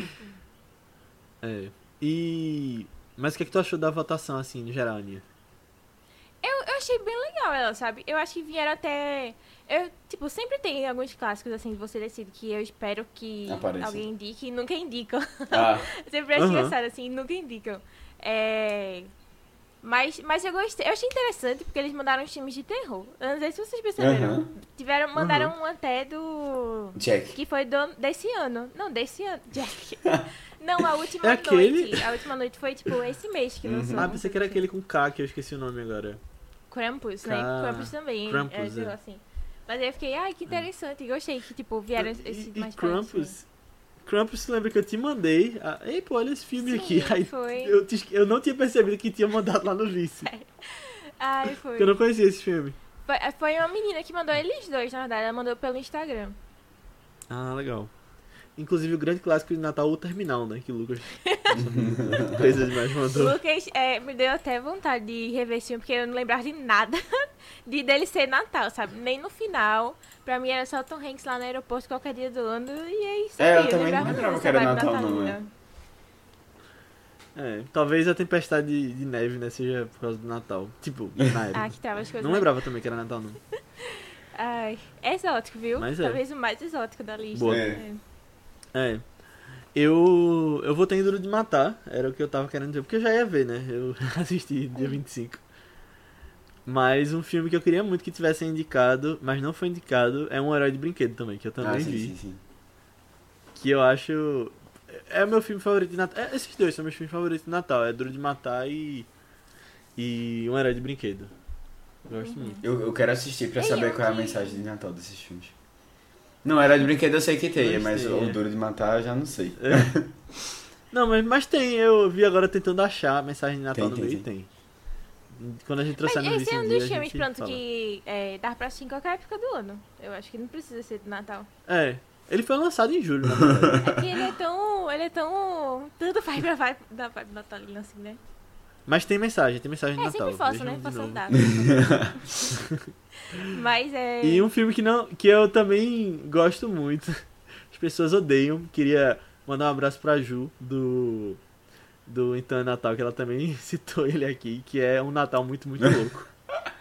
é. E. Mas o que, é que tu achou da votação, assim, no geral, Aninha? Eu, eu achei bem legal ela, sabe? Eu acho que vieram até. Eu, tipo, sempre tem alguns clássicos assim de você decide que eu espero que Apareça. alguém indique e nunca indicam. Ah, sempre acho Aham. engraçado, assim, nunca indicam. É. Mas, mas eu gostei, eu achei interessante porque eles mandaram uns filmes de terror. Eu não sei se vocês perceberam. Aham. Tiveram, mandaram um até do. Jack. Que foi do, desse ano. Não, desse ano. Jack. Não, a última É aquele? noite. A última noite foi, tipo, esse mês que Uhum. lançou. Ah, pensei que era aquele com K, que eu esqueci o nome agora. Krampus, né? Ca- Krampus também. Krampus, é, sei é. lá, assim. Mas aí eu fiquei, ai, que interessante. Gostei que, tipo, vieram E- esses e, mais Krampus. Krampus, lembra que eu te mandei? Ah, Ei, pô, olha esse filme Sim, aqui. Aí foi. eu, te- eu não tinha percebido que tinha mandado lá no vice. Ai, foi. Porque eu não conhecia esse filme. foi. Foi uma menina que mandou eles dois, na verdade. Ela mandou pelo Instagram. Ah, legal. Inclusive o grande clássico de Natal, o Terminal, né? Que o Lucas coisas mais mandou. Lucas é, me deu até vontade de rever esse filme, porque eu não lembrava de nada de dele ser Natal, sabe? Nem no final. Pra mim era só Tom Hanks lá no aeroporto qualquer dia do ano e é isso. É, eu aí, também não lembrava que era vibe Natal, não, natalina. É, talvez a tempestade de, de neve, né, seja por causa do Natal. Tipo, na época. Ah, que tava as coisas. não lembrava também que era Natal, não. Ai, é exótico, viu? Mas é. Talvez o mais exótico da lista. Boa. É. É. Eu. Eu vou ter Duro de Matar, era o que eu tava querendo dizer, porque eu já ia ver, né? Eu assisti dia 25. Mas um filme que eu queria muito que tivesse indicado, mas não foi indicado, é um herói de brinquedo também, que eu também ah, sim, vi. sim, sim. Que eu acho. É o meu filme favorito de Natal. É, esses dois são meus filmes favoritos de Natal. É Duro de Matar e. E um herói de brinquedo. Gosto muito. Eu, eu quero assistir pra saber qual é a mensagem de Natal desses filmes. Não, era de brinquedo eu sei que tem, Mas mas tem, o é. Duro de Matar eu já não sei. Não, mas, mas tem, eu vi agora tentando achar a mensagem de Natal Tem, no tem, meio e tem. Quando a gente Mas trouxer no esse é um dos a filmes, pronto, fala. que é, dá pra assistir em qualquer época do ano. Eu acho que não precisa ser de Natal. É. Ele foi lançado em julho, na verdade. É que ele é tão. Ele é tão. Tudo faz pra vibe da vibe natalina, assim, né? Mas tem mensagem, tem mensagem de É Natal. sempre né? de Posso novo. andar. Mas é. E um filme que, não, que eu também gosto muito. As pessoas odeiam. Queria mandar um abraço pra Ju, do. Do Então é Natal, que ela também citou ele aqui, que é um Natal muito, muito louco.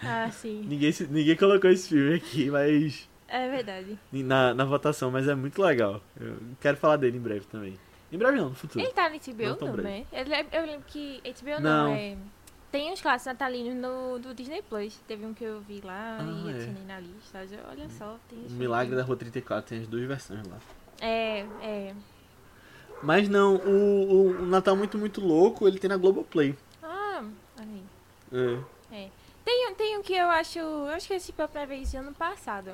Ah, sim. ninguém, ninguém colocou esse filme aqui, mas. É verdade. Na, na votação, mas é muito legal. Eu quero falar dele em breve também. Em breve não, no futuro. Ele tá no HBO também? Eu lem- eu lembro que HBO Não. não, é. Tem uns clássicos natalinos no, do Disney Plus. Teve um que eu vi lá Ah, e é. adicionei na lista. Olha só, tem O esse Milagre da. Rua 34 tem as duas versões lá. É, é. Mas não, o, o, Natal Muito Muito Louco ele tem na Globoplay. Ah, aí. É. Tem, um- tem um que eu acho. Eu acho que esse pela primeira vez ano passado.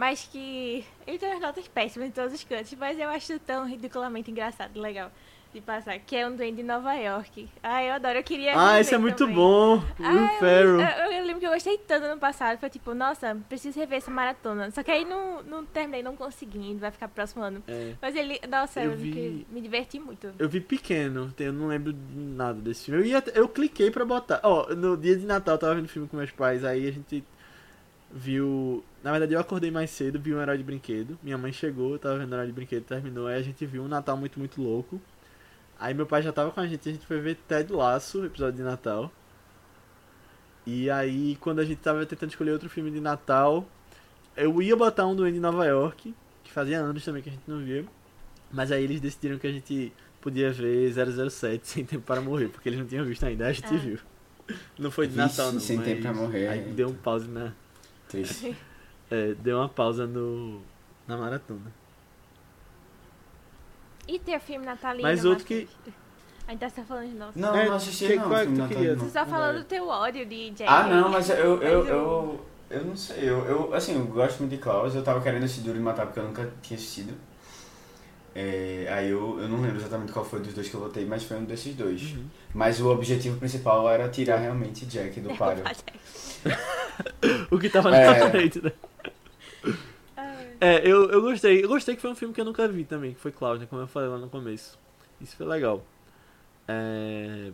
Mas que. Ele tem umas notas péssimas em todos os cantos, mas eu acho tão ridiculamente engraçado e legal de passar. Que é um duende em Nova York. Ah, eu adoro, eu queria. Ah, esse é muito também. bom! Ah, Will eu- Ferrell. Eu, eu lembro que eu gostei tanto ano passado. Foi tipo, nossa, preciso rever essa maratona. Só que aí não, não terminei, não consegui. Vai ficar pro próximo ano. É. Mas ele. Nossa, Eu eu, vi- me- me diverti muito. Eu vi pequeno, eu não lembro de nada desse filme. Eu, ia, eu cliquei pra botar. Ó, no dia de Natal eu tava vendo filme com meus pais, aí a gente viu. Na verdade eu acordei mais cedo, vi um herói de brinquedo. Minha mãe chegou, eu tava vendo herói de brinquedo, terminou. Aí a gente viu um Natal muito, muito louco. Aí meu pai já tava com a gente, a gente foi ver Ted Laço, episódio de Natal. E aí, quando a gente tava tentando escolher outro filme de Natal, eu ia botar um Duende de Nova York, que fazia anos também que a gente não via. Mas aí eles decidiram que a gente podia ver 007 Sem Tempo para Morrer, porque eles não tinham visto ainda, a gente Ah. viu. Não foi de Vixe, Natal, não. Sem mas Tempo pra Morrer, Aí é. deu um pause na. Triste. é, deu uma pausa no. na maratona. E tem o filme natalino. Mas outro que- Matheus? A gente tá falando de nosso. Não, É, não assisti que- não. qual é filme que. Você só falando é. do teu ódio de Jack. Ah, não, mas eu, eu, eu, eu, eu não sei, eu, eu, assim, eu gosto muito de Klaus, eu tava querendo assistir Duro de Matar porque eu nunca tinha assistido. É, aí eu, eu não lembro exatamente qual foi dos dois que eu votei, mas foi um desses dois. Uhum. Mas o objetivo principal era tirar realmente Jack do páreo. O que tava na É. frente, né? É, eu, eu gostei. Eu gostei que foi um filme que eu nunca vi também, que foi Cláudia, como eu falei lá no começo. Isso foi legal. É...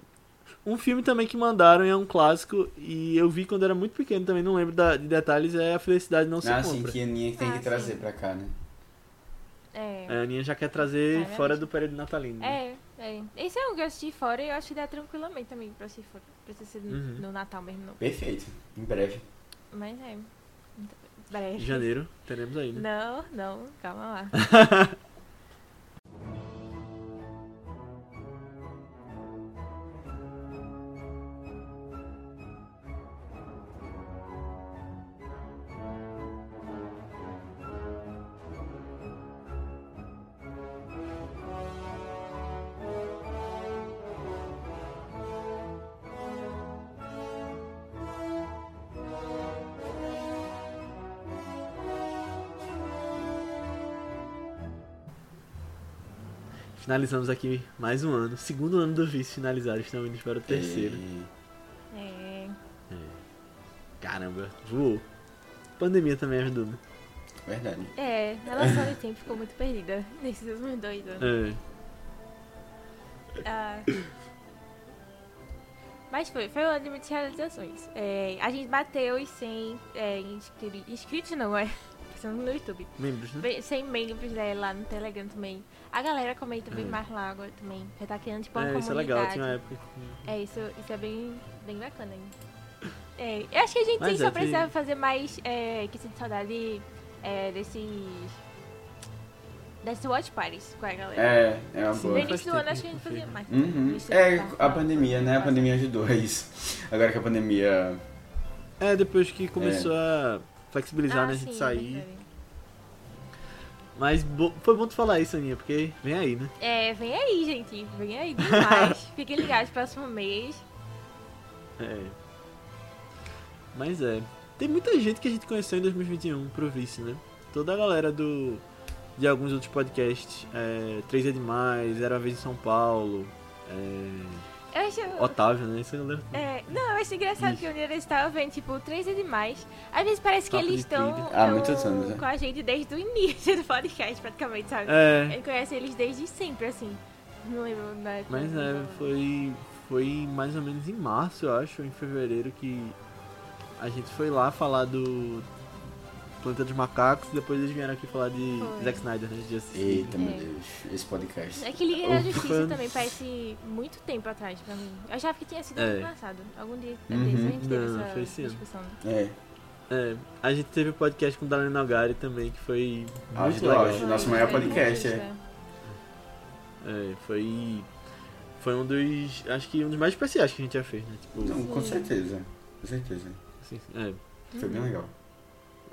Um filme também que mandaram e é um clássico, e eu vi quando era muito pequeno também, não lembro da- de detalhes, é A Felicidade Não Se Ah, sim, Compra. que a Aninha tem Ah, que trazer sim. pra cá, né? É. A Aninha já quer trazer Ah, é fora do período natalino. né? É, é. Esse é um que eu assisti fora e eu acho que dá tranquilamente também pra assistir fora. Precisa ser no- Uhum. no Natal mesmo, não. Perfeito, em breve. Mas é. Breve. Em janeiro, teremos né? Não, não, calma lá. Finalizamos aqui mais um ano. Segundo ano do vice finalizado, estamos indo para o terceiro. E- É. Caramba, voou. Pandemia também ajudou, né? Verdade. É, a noção de tempo ficou muito perdida nesses últimos dois anos. É. Ah. Mas foi, foi um ano de muitas realizações. É, a gente bateu os 100 é, inscri- inscritos, não é? Pensando no YouTube. Membros, né? Bem, 100 membros né, lá no Telegram também. A galera comenta bem É. mais lá agora também. Já tá criando tipo uma É, isso é comunidade. legal. Tinha uma época que... É, isso, isso é bem, bem bacana. hein? É, eu acho que a gente Mas sim, é, só tem- precisava fazer mais é, que sinto saudade é, desses. Desses watch parties com a galera. É, é uma no boa. faz início do ano acho que que a gente fazia mais. Uhum. No É, a pandemia, né? A pandemia ajudou a isso. Agora que a pandemia. É, depois que começou a flexibilizar, Ah, né? A gente sim, sair. verdade. Mas bo- foi bom tu falar isso, Aninha, porque vem aí, né? É, vem aí, gente. Vem aí demais. Fiquem ligados próximo mês. É. Mas é. Tem muita gente que a gente conheceu em 2021 pro vice, né? Toda a galera do. De alguns outros podcasts. É, 3 é demais, Era uma vez em São Paulo. É, Eu acho. Otávio, né? Isso eu lembro. É, não, eu acho engraçado Isso. que dia eles estavam vendo, tipo, três é demais. Às vezes parece que eles estão anos, né? com a gente desde o início do podcast, praticamente, sabe? É, Eu conheço eles desde sempre, assim. Não lembro na época. mas é, foi. Foi mais ou menos em março, eu acho, ou em fevereiro, que a gente foi lá falar do Planeta dos Macacos, depois eles vieram aqui falar de Foi. Zack Snyder, né? De. Eita, meu É. Deus, esse podcast. É que Liga da. Justiça também parece muito tempo atrás pra mim. Eu achava que tinha sido É. ano passado. Algum dia Uhum. desses a gente teve Não, foi essa discussão. É, É, a gente teve o podcast com o Dalene Nogari também, que foi Auge muito do legal. auge. Nosso maior Foi podcast, é. É, foi. Foi um dos. Acho que um dos mais especiais que a gente já fez, né? Tipo, não, com certeza. Com certeza. assim, é. Foi bem legal.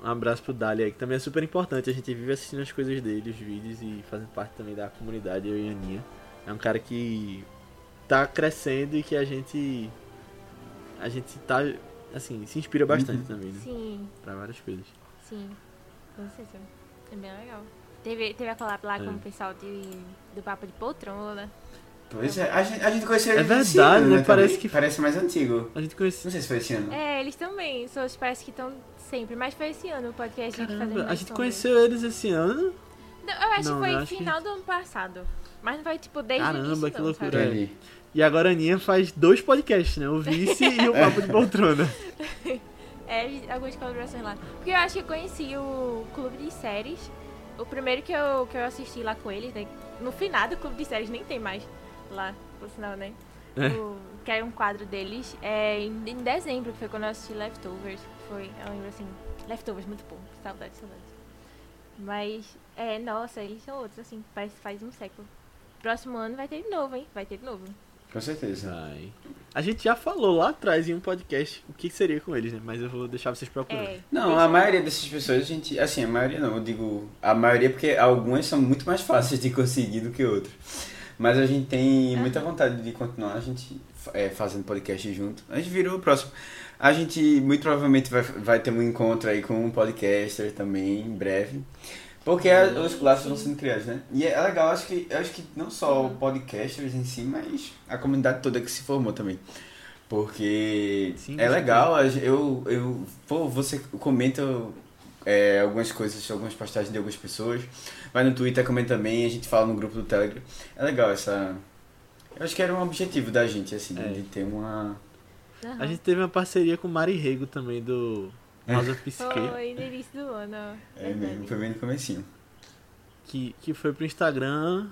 Um abraço pro Dali aí, que também é super importante. A gente vive assistindo as coisas dele, os vídeos e fazendo parte também da comunidade, eu e a Aninha. É um cara que tá crescendo e que a gente. A gente tá. Assim, se inspira bastante Uhum. também, né? Sim, Pra várias coisas. sim. Com certeza. É bem legal. Teve, teve a collab lá É. com o pessoal de, do Papo de Poltrona. Pois é, a gente, a gente conheceu É ele esse verdade, ano, né? Parece também. que- Parece mais antigo. A gente conhece. Não sei se foi esse ano. É, eles também. Só parece que estão sempre. Mas foi esse ano o podcast que fazendo Caramba, a mais gente som conheceu eles esse ano. Não, eu acho Não, que foi acho que- final do ano passado. Mas não foi tipo desde o Caramba, início, que não, loucura. E agora a Aninha faz dois podcasts, né? O Vice e o Papo de Poltrona. É, algumas colaborações lá. Porque eu acho que eu conheci o Clube de Séries. O primeiro que eu, que eu assisti lá com eles, né? No final do Clube de Séries nem tem mais lá, por sinal, né? É. O, que era um quadro deles. É, em, em dezembro, que foi quando eu assisti Leftovers. Foi, eu lembro assim, Leftovers, muito bom. Saudade, saudade. Mas, é, nossa, eles são outros, assim, faz, faz um século. Próximo ano vai ter de novo, hein? Vai ter de novo. Com certeza. Ai. A gente já falou lá atrás em um podcast o que seria com eles, né? Mas eu vou deixar vocês procurando. É. Não, a maioria dessas pessoas, a gente. Assim, a maioria não, eu digo. A maioria porque algumas são muito mais fáceis de conseguir do que outras. Mas a gente tem muita vontade de continuar, a gente é, fazendo podcast junto. A gente virou o próximo. A gente muito provavelmente vai, vai ter um encontro aí com um podcaster também, em breve. Porque a- os clássicos vão sendo criados, né? E é legal, acho que, acho que não só o podcasters em si, mas a comunidade toda que se formou também. Porque Sim, é legal, eu, eu pô, você comenta é, algumas coisas, algumas postagens de algumas pessoas, vai no Twitter, comenta também, a gente fala no grupo do Telegram. É legal essa. Eu acho que era um objetivo da gente, assim, É. de ter uma. Aham. A gente teve uma parceria com o Mari Rego também, do House of Psique, Foi no início do ano. É mesmo, foi bem no comecinho. que, que foi pro Instagram.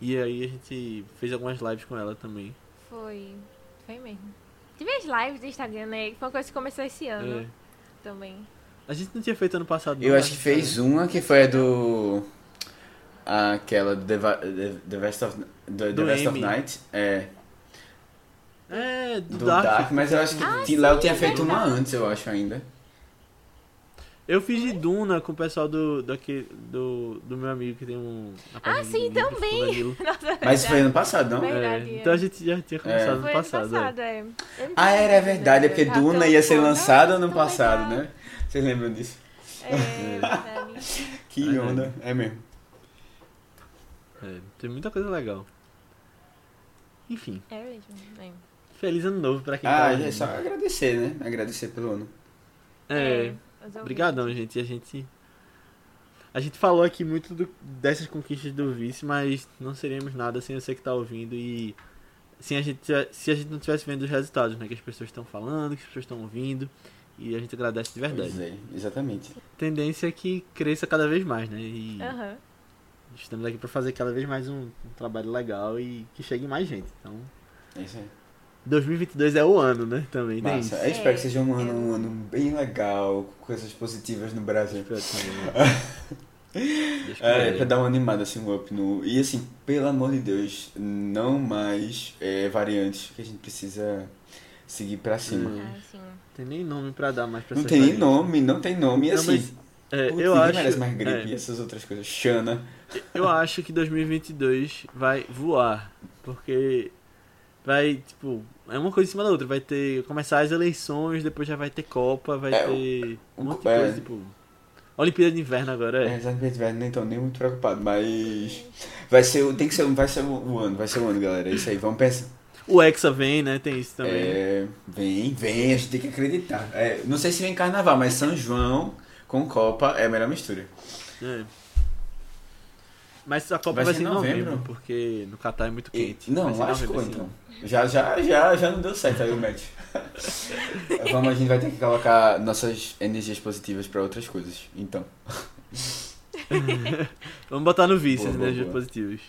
E aí a gente fez algumas lives com ela também. Foi. Foi mesmo. Tive as lives do Instagram, né? Foi uma coisa que começou esse ano É. também. A gente não tinha feito ano passado, Eu acho que né? fez uma que foi a do. Aquela do The, The, The Rest of, The Do Rest of. Night. É, É, do, do Dark. Dark. mas eu acho que Ah, Léo tinha feito uma antes, eu acho ainda. Eu fiz de Duna com o pessoal do, do, do meu amigo que tem um. de sim, também. Nossa, Mas foi ano passado, não? Verdade, É, é. então a gente já tinha começado É. no Foi passado. ano passado, é. Ah, era é verdade, é porque Duna ia ser lançado ano passado, legal. né? Vocês lembram disso? É. Que onda. É mesmo. É, tem muita coisa legal. Enfim, É mesmo. é. feliz ano novo pra quem Ah, tá é ouvindo. só agradecer, né? Agradecer pelo ano. É, ouvintes. obrigadão, gente. A gente A gente falou aqui muito do- dessas conquistas do vice, mas não seríamos nada sem você que tá ouvindo e sem a gente, se a gente não tivesse vendo os resultados, né? Que as pessoas estão falando, que as pessoas estão ouvindo. E a gente agradece de verdade. Pois é, exatamente. Tendência é que cresça cada vez mais, né? E Aham. Estamos aqui para fazer cada vez mais um, um trabalho legal e que chegue mais gente. Então, É isso aí. 2022 é o ano, né? Também tem Massa. isso. Eu espero que É, seja um ano, um ano bem legal, com coisas positivas no Brasil. É, pra dar uma animada, assim, um up no... E assim, pelo amor de Deus, não mais é, variantes que a gente precisa seguir pra cima. Hum. Ah, sim. Tem nem nome pra dar mais pra Não tem nem variantes. nome, não tem nome, e Não, assim... mas, é, putz, eu acho. merece mais gripe é, e essas outras coisas. Xana. Eu acho que 2022 vai voar, porque vai, tipo, é uma coisa em cima da outra. Vai ter, começar as eleições, depois já vai ter Copa, vai É, ter um um- monte de é. coisa, tipo... Olimpíada de Inverno agora É, é. exatamente, velho, nem tô nem muito preocupado, mas... Vai ser, o- tem que ser, vai ser o o ano, vai ser o ano, galera. É isso aí, vamos pensar. O Hexa vem, né, tem isso também. É, vem, vem, a gente tem que acreditar. É, não sei se vem carnaval, mas São João com Copa é a melhor mistura. É. Mas a Copa Vai vai, ser em em novembro, novembro? porque no Catar é muito E- quente. não, ser em lascou novembro, então. assim. Já, já, já, já não deu certo aí o match. Vamos, a gente vai ter que colocar nossas energias positivas pra outras coisas. Então. Vamos botar no vice Boa, as boa, energias boa. positivas.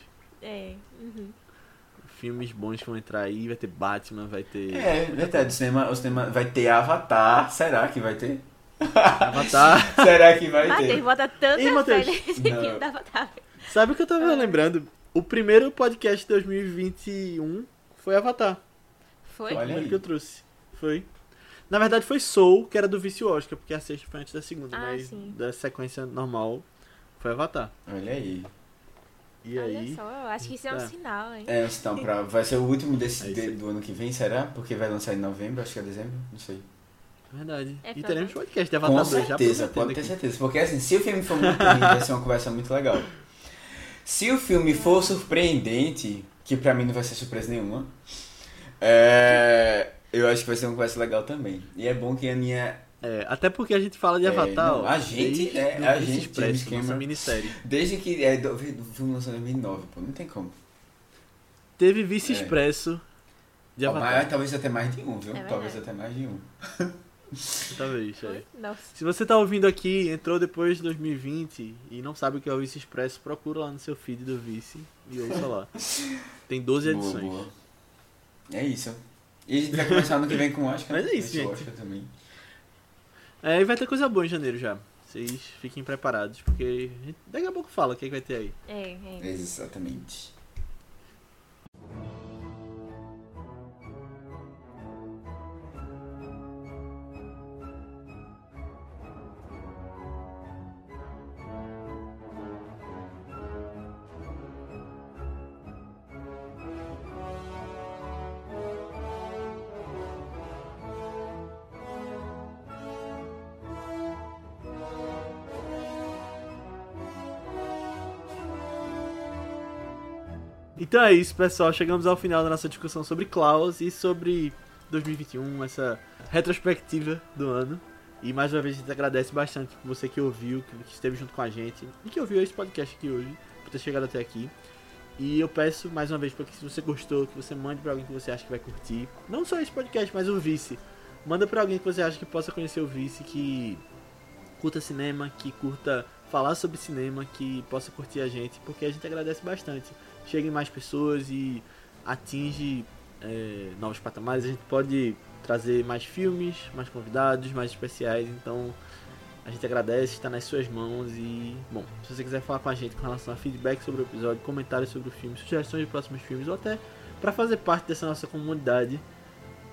É. Uhum. Filmes bons que vão entrar aí, vai ter Batman, vai ter É, verdade, o cinema, o cinema vai ter Avatar. Será que vai ter? Avatar. Será que vai Matheus, ter? bota tanta Ih, fé Matheus. nesse filme da Avatar. Sabe o que eu tava Ah. lembrando? O primeiro podcast de 2021 foi Avatar. Foi? Olha Foi o aí. que eu trouxe. Foi. Na verdade foi Soul, que era do Vice Oscar, porque a sexta foi antes da segunda, Ah, mas sim. da sequência normal foi Avatar. Olha aí. E Olha aí. só, eu acho que isso é um É. sinal, hein? É, então, pra, vai ser o último É desse, de- do ano que vem, será? Porque vai lançar em novembro, acho que é dezembro, não sei. Verdade. É e teremos podcast de Avatar Com 2 já certeza, pode ter aqui. certeza. Porque assim, se o filme for muito ruim, vai ser uma conversa muito legal. Se o filme for surpreendente, que pra mim não vai ser surpresa nenhuma, é, eu acho que vai ser uma conversa legal também. E é bom que a minha. É, até porque a gente fala de É, Avatar, não, ó, a gente- é, a gente, Expresso, James nossa Cameron. minissérie. Desde que. É, do, do filme lançado em 2009, pô, não tem como. Teve Vice É. Expresso de Avatar. mas talvez até mais de um, viu? É talvez até mais de um. Talvez, é. Nossa. Se você tá ouvindo aqui, entrou depois de 2020 e não sabe o que é o Vice Expresso, procura lá no seu feed do Vice e ouça lá. Tem 12 Boa, edições. boa. É isso. E a gente vai começar ano que vem com o Oscar. Mas é isso, Esse gente. Oscar também. É, e vai ter coisa boa em janeiro já. Vocês fiquem preparados, porque a gente daqui a pouco fala o que, é que vai ter aí. É, é. Exatamente. Então é isso, pessoal. Chegamos ao final da nossa discussão sobre Klaus e sobre 2021, essa retrospectiva do ano. E mais uma vez a gente agradece bastante por você que ouviu, que esteve junto com a gente e que ouviu esse podcast aqui hoje, por ter chegado até aqui. E eu peço mais uma vez para que se você gostou, que você mande para alguém que você acha que vai curtir. Não só esse podcast, mas o Vice. Manda para alguém que você acha que possa conhecer o Vice, que curta cinema, que curta falar sobre cinema, que possa curtir a gente, porque a gente agradece bastante. Cheguem mais pessoas e atinge é, novos patamares. A gente pode trazer mais filmes, mais convidados, mais especiais. Então a gente agradece, está nas suas mãos. E, bom, se você quiser falar com a gente com relação a feedback sobre o episódio, comentários sobre o filme, sugestões de próximos filmes, ou até para fazer parte dessa nossa comunidade,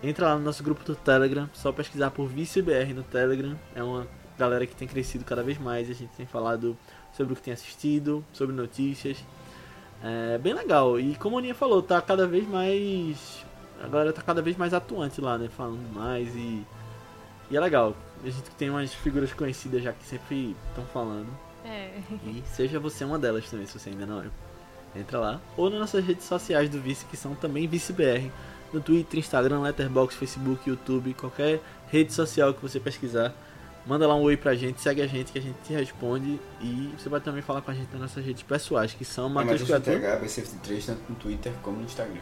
entra lá no nosso grupo do Telegram. Só pesquisar por ViceBR no Telegram. É uma galera que tem crescido cada vez mais. A gente tem falado sobre o que tem assistido, sobre notícias. É bem legal. E como a Aninha falou, tá cada vez mais. A galera tá cada vez mais atuante lá, né? Falando mais e. E é legal. A gente tem umas figuras conhecidas já que sempre estão falando. É. E seja você uma delas também, se você ainda não é. Entra lá. Ou nas nossas redes sociais do Vice, que são também ViceBR. No Twitter, Instagram, Letterboxd, Facebook, YouTube, qualquer rede social que você pesquisar, Manda lá um oi pra gente, segue a gente que a gente te responde. E você vai também falar com a gente nas nossas redes pessoais, que são É Matheus Criatura, TH, BC23, tanto no Twitter como no Instagram.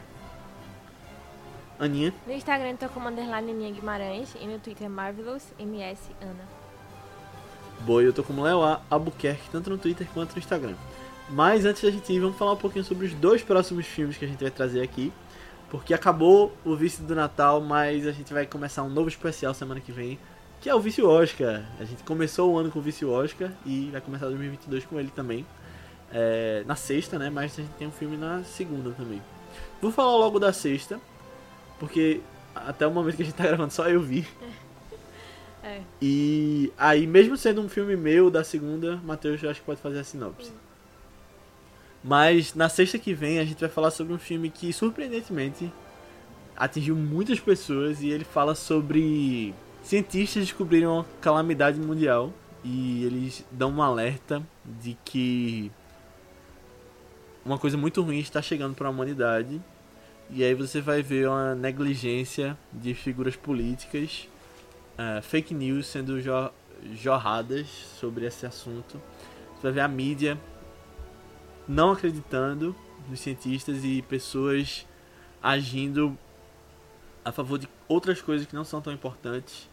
Aninha. No Instagram eu tô como underline Aninha Guimarães e no Twitter Marvelous MS Ana. Boi, eu tô como Léo A. Albuquerque, tanto no Twitter quanto no Instagram. Mas antes da gente ir, vamos falar um pouquinho sobre os dois próximos filmes que a gente vai trazer aqui. Porque acabou o Vice do Natal, mas a gente vai começar um novo especial semana que vem, que é o Vice Oscar. A gente começou o ano com o Vice Oscar e vai começar 2022 com ele também. É, na sexta, né? Mas a gente tem um filme na segunda também. Vou falar logo da sexta, porque até o momento que a gente tá gravando só eu vi. É. E aí, mesmo sendo um filme meu da segunda, Matheus eu acho que pode fazer a sinopse. Mas na sexta que vem a gente vai falar sobre um filme que surpreendentemente atingiu muitas pessoas e ele fala sobre cientistas descobriram uma calamidade mundial e eles dão um alerta de que uma coisa muito ruim está chegando para a humanidade. E aí você vai ver uma negligência de figuras políticas é, fake news sendo jo jorradas sobre esse assunto. Você vai ver a mídia não acreditando nos cientistas e pessoas agindo a favor de outras coisas que não são tão importantes.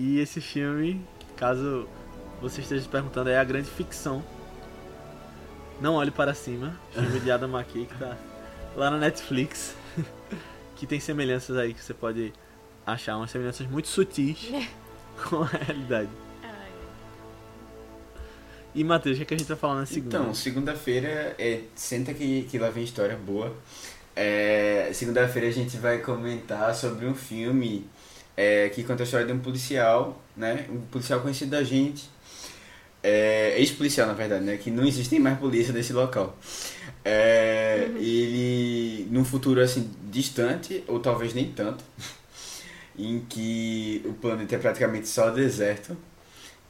E esse filme, caso você esteja se perguntando, é a grande ficção. Não olhe para cima, filme de Adam McKay que tá lá na Netflix, que tem semelhanças aí que você pode achar umas semelhanças muito sutis com a realidade. Ai. E Matheus, o que, é que a gente vai falar na segunda? Então, segunda-feira é. Senta que, que lá vem história boa. É, segunda-feira a gente vai comentar sobre um filme é, que conta a história de um policial, né? Um policial conhecido da gente. É, ex-policial, na verdade, né? Que não existem mais polícia nesse local. É, Ele, num futuro assim distante, ou talvez nem tanto, em que o planeta é praticamente só deserto,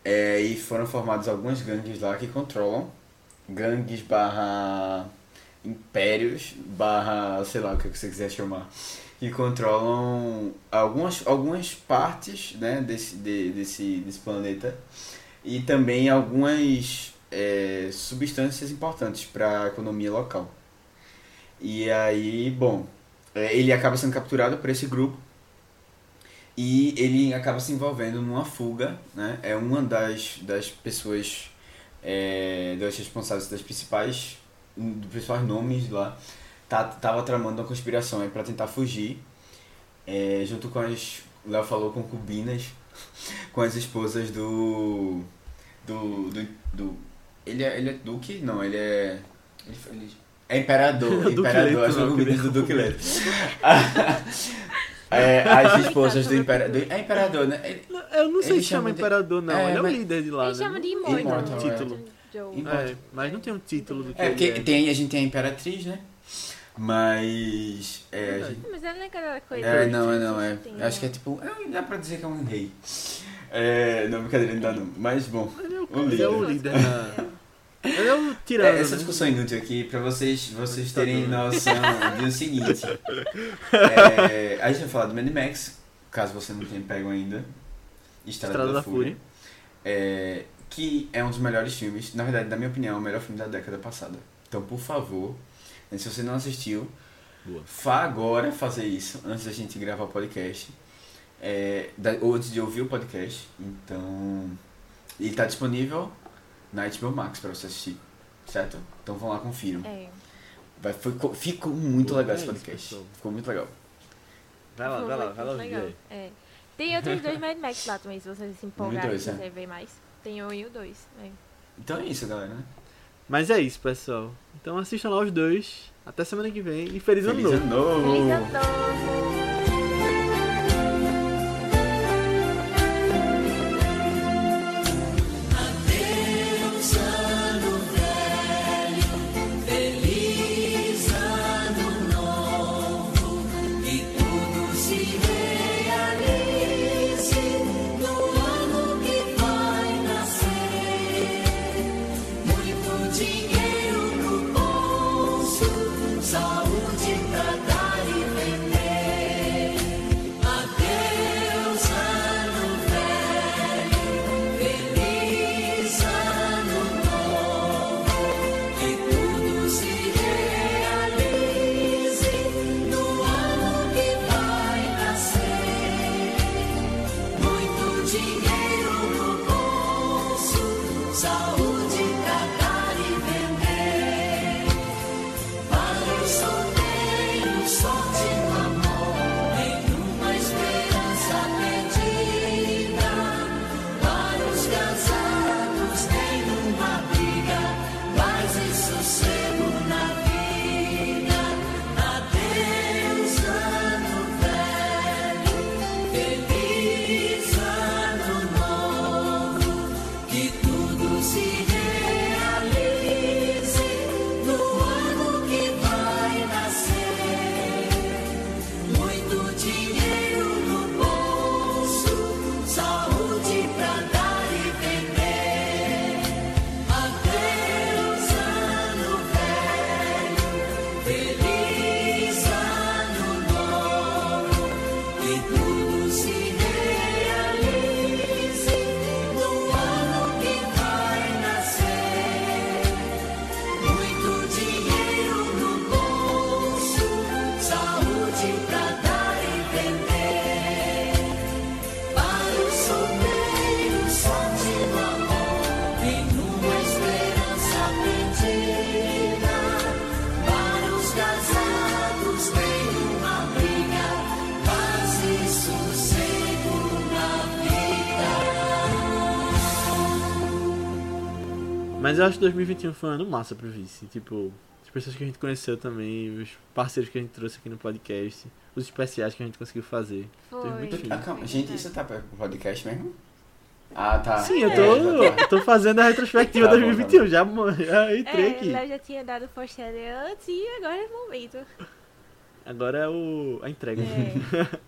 é, e foram formadas algumas gangues lá que controlam gangues barra impérios barra sei lá o que você quiser chamar que controlam algumas, algumas partes né, desse, de- desse, desse planeta e também algumas é, substâncias importantes para a economia local. E aí, bom, é, ele acaba sendo capturado por esse grupo e ele acaba se envolvendo numa fuga, né? É uma das, das pessoas, é, das responsáveis, das principais, dos principais nomes lá, tá, tava tramando uma conspiração aí para tentar fugir, é, junto com as, o Léo falou, concubinas, com as esposas do, do, do, do ele, é, ele é duque? Não, ele é, ele, ele é imperador, imperador, Leto, as queria do Duque Leto. É, as esposas do imperador. É imperador, né? Ele- Eu não sei se chama de- imperador, não. É, ele é o mas- líder de lá, Ele né? chama de tem um Immortal, é. título. É, mas não tem um título do que É, porque ele é. tem, a gente tem a imperatriz, né? Mas. É, gente- Mas não é aquela coisa. é não, é não, é. Tem, Acho que é né? tipo. É, dá pra dizer que é um rei. É, não, brincadeira, não dá não. Mas bom. É é o líder. Ele é o tirano, É, essa né? discussão inútil aqui, pra vocês, vocês terem noção do seguinte. É, a gente vai falar do Mad Max, caso você não tenha pego ainda. Estrada, Estrada da, da Fúria. Fúria. É, que é um dos melhores filmes, na verdade, na minha opinião, é o melhor filme da década passada. Então, por favor, né, se você não assistiu, Boa. vá agora fazer isso, antes da gente gravar o podcast. É, da- ou antes de ouvir o podcast. Então, ele tá disponível na HBO Max pra você assistir, certo? Então vão lá, confiram. É. Vai, ficou, ficou muito Pô, legal é esse isso, podcast. pessoal. Ficou muito legal. Vai lá, Foi vai lá, vai lá ouvir. É. Tem outros dois Mad Max lá também, se vocês se empolgarem, dois, se é. ver mais. Tem um e o dois. né? Então é isso, galera. né? Mas é isso, pessoal. Então assistam lá os dois. Até semana que vem. E feliz, ano Feliz novo. ano novo! Feliz ano novo! Mas eu acho que 2021 foi um ano massa pro Vice. Tipo, as pessoas que a gente conheceu também, os parceiros que a gente trouxe aqui no podcast, os especiais que a gente conseguiu fazer. Foi. Teve muito. Ah, calma, gente, isso tá para o podcast mesmo? Ah, tá. Sim, eu É, tô, tá. eu tô fazendo a retrospectiva Tá bom, 2021. Já, já entrei É, aqui. Léo já tinha dado posterior antes e agora é o momento. Agora é o, a entrega. É.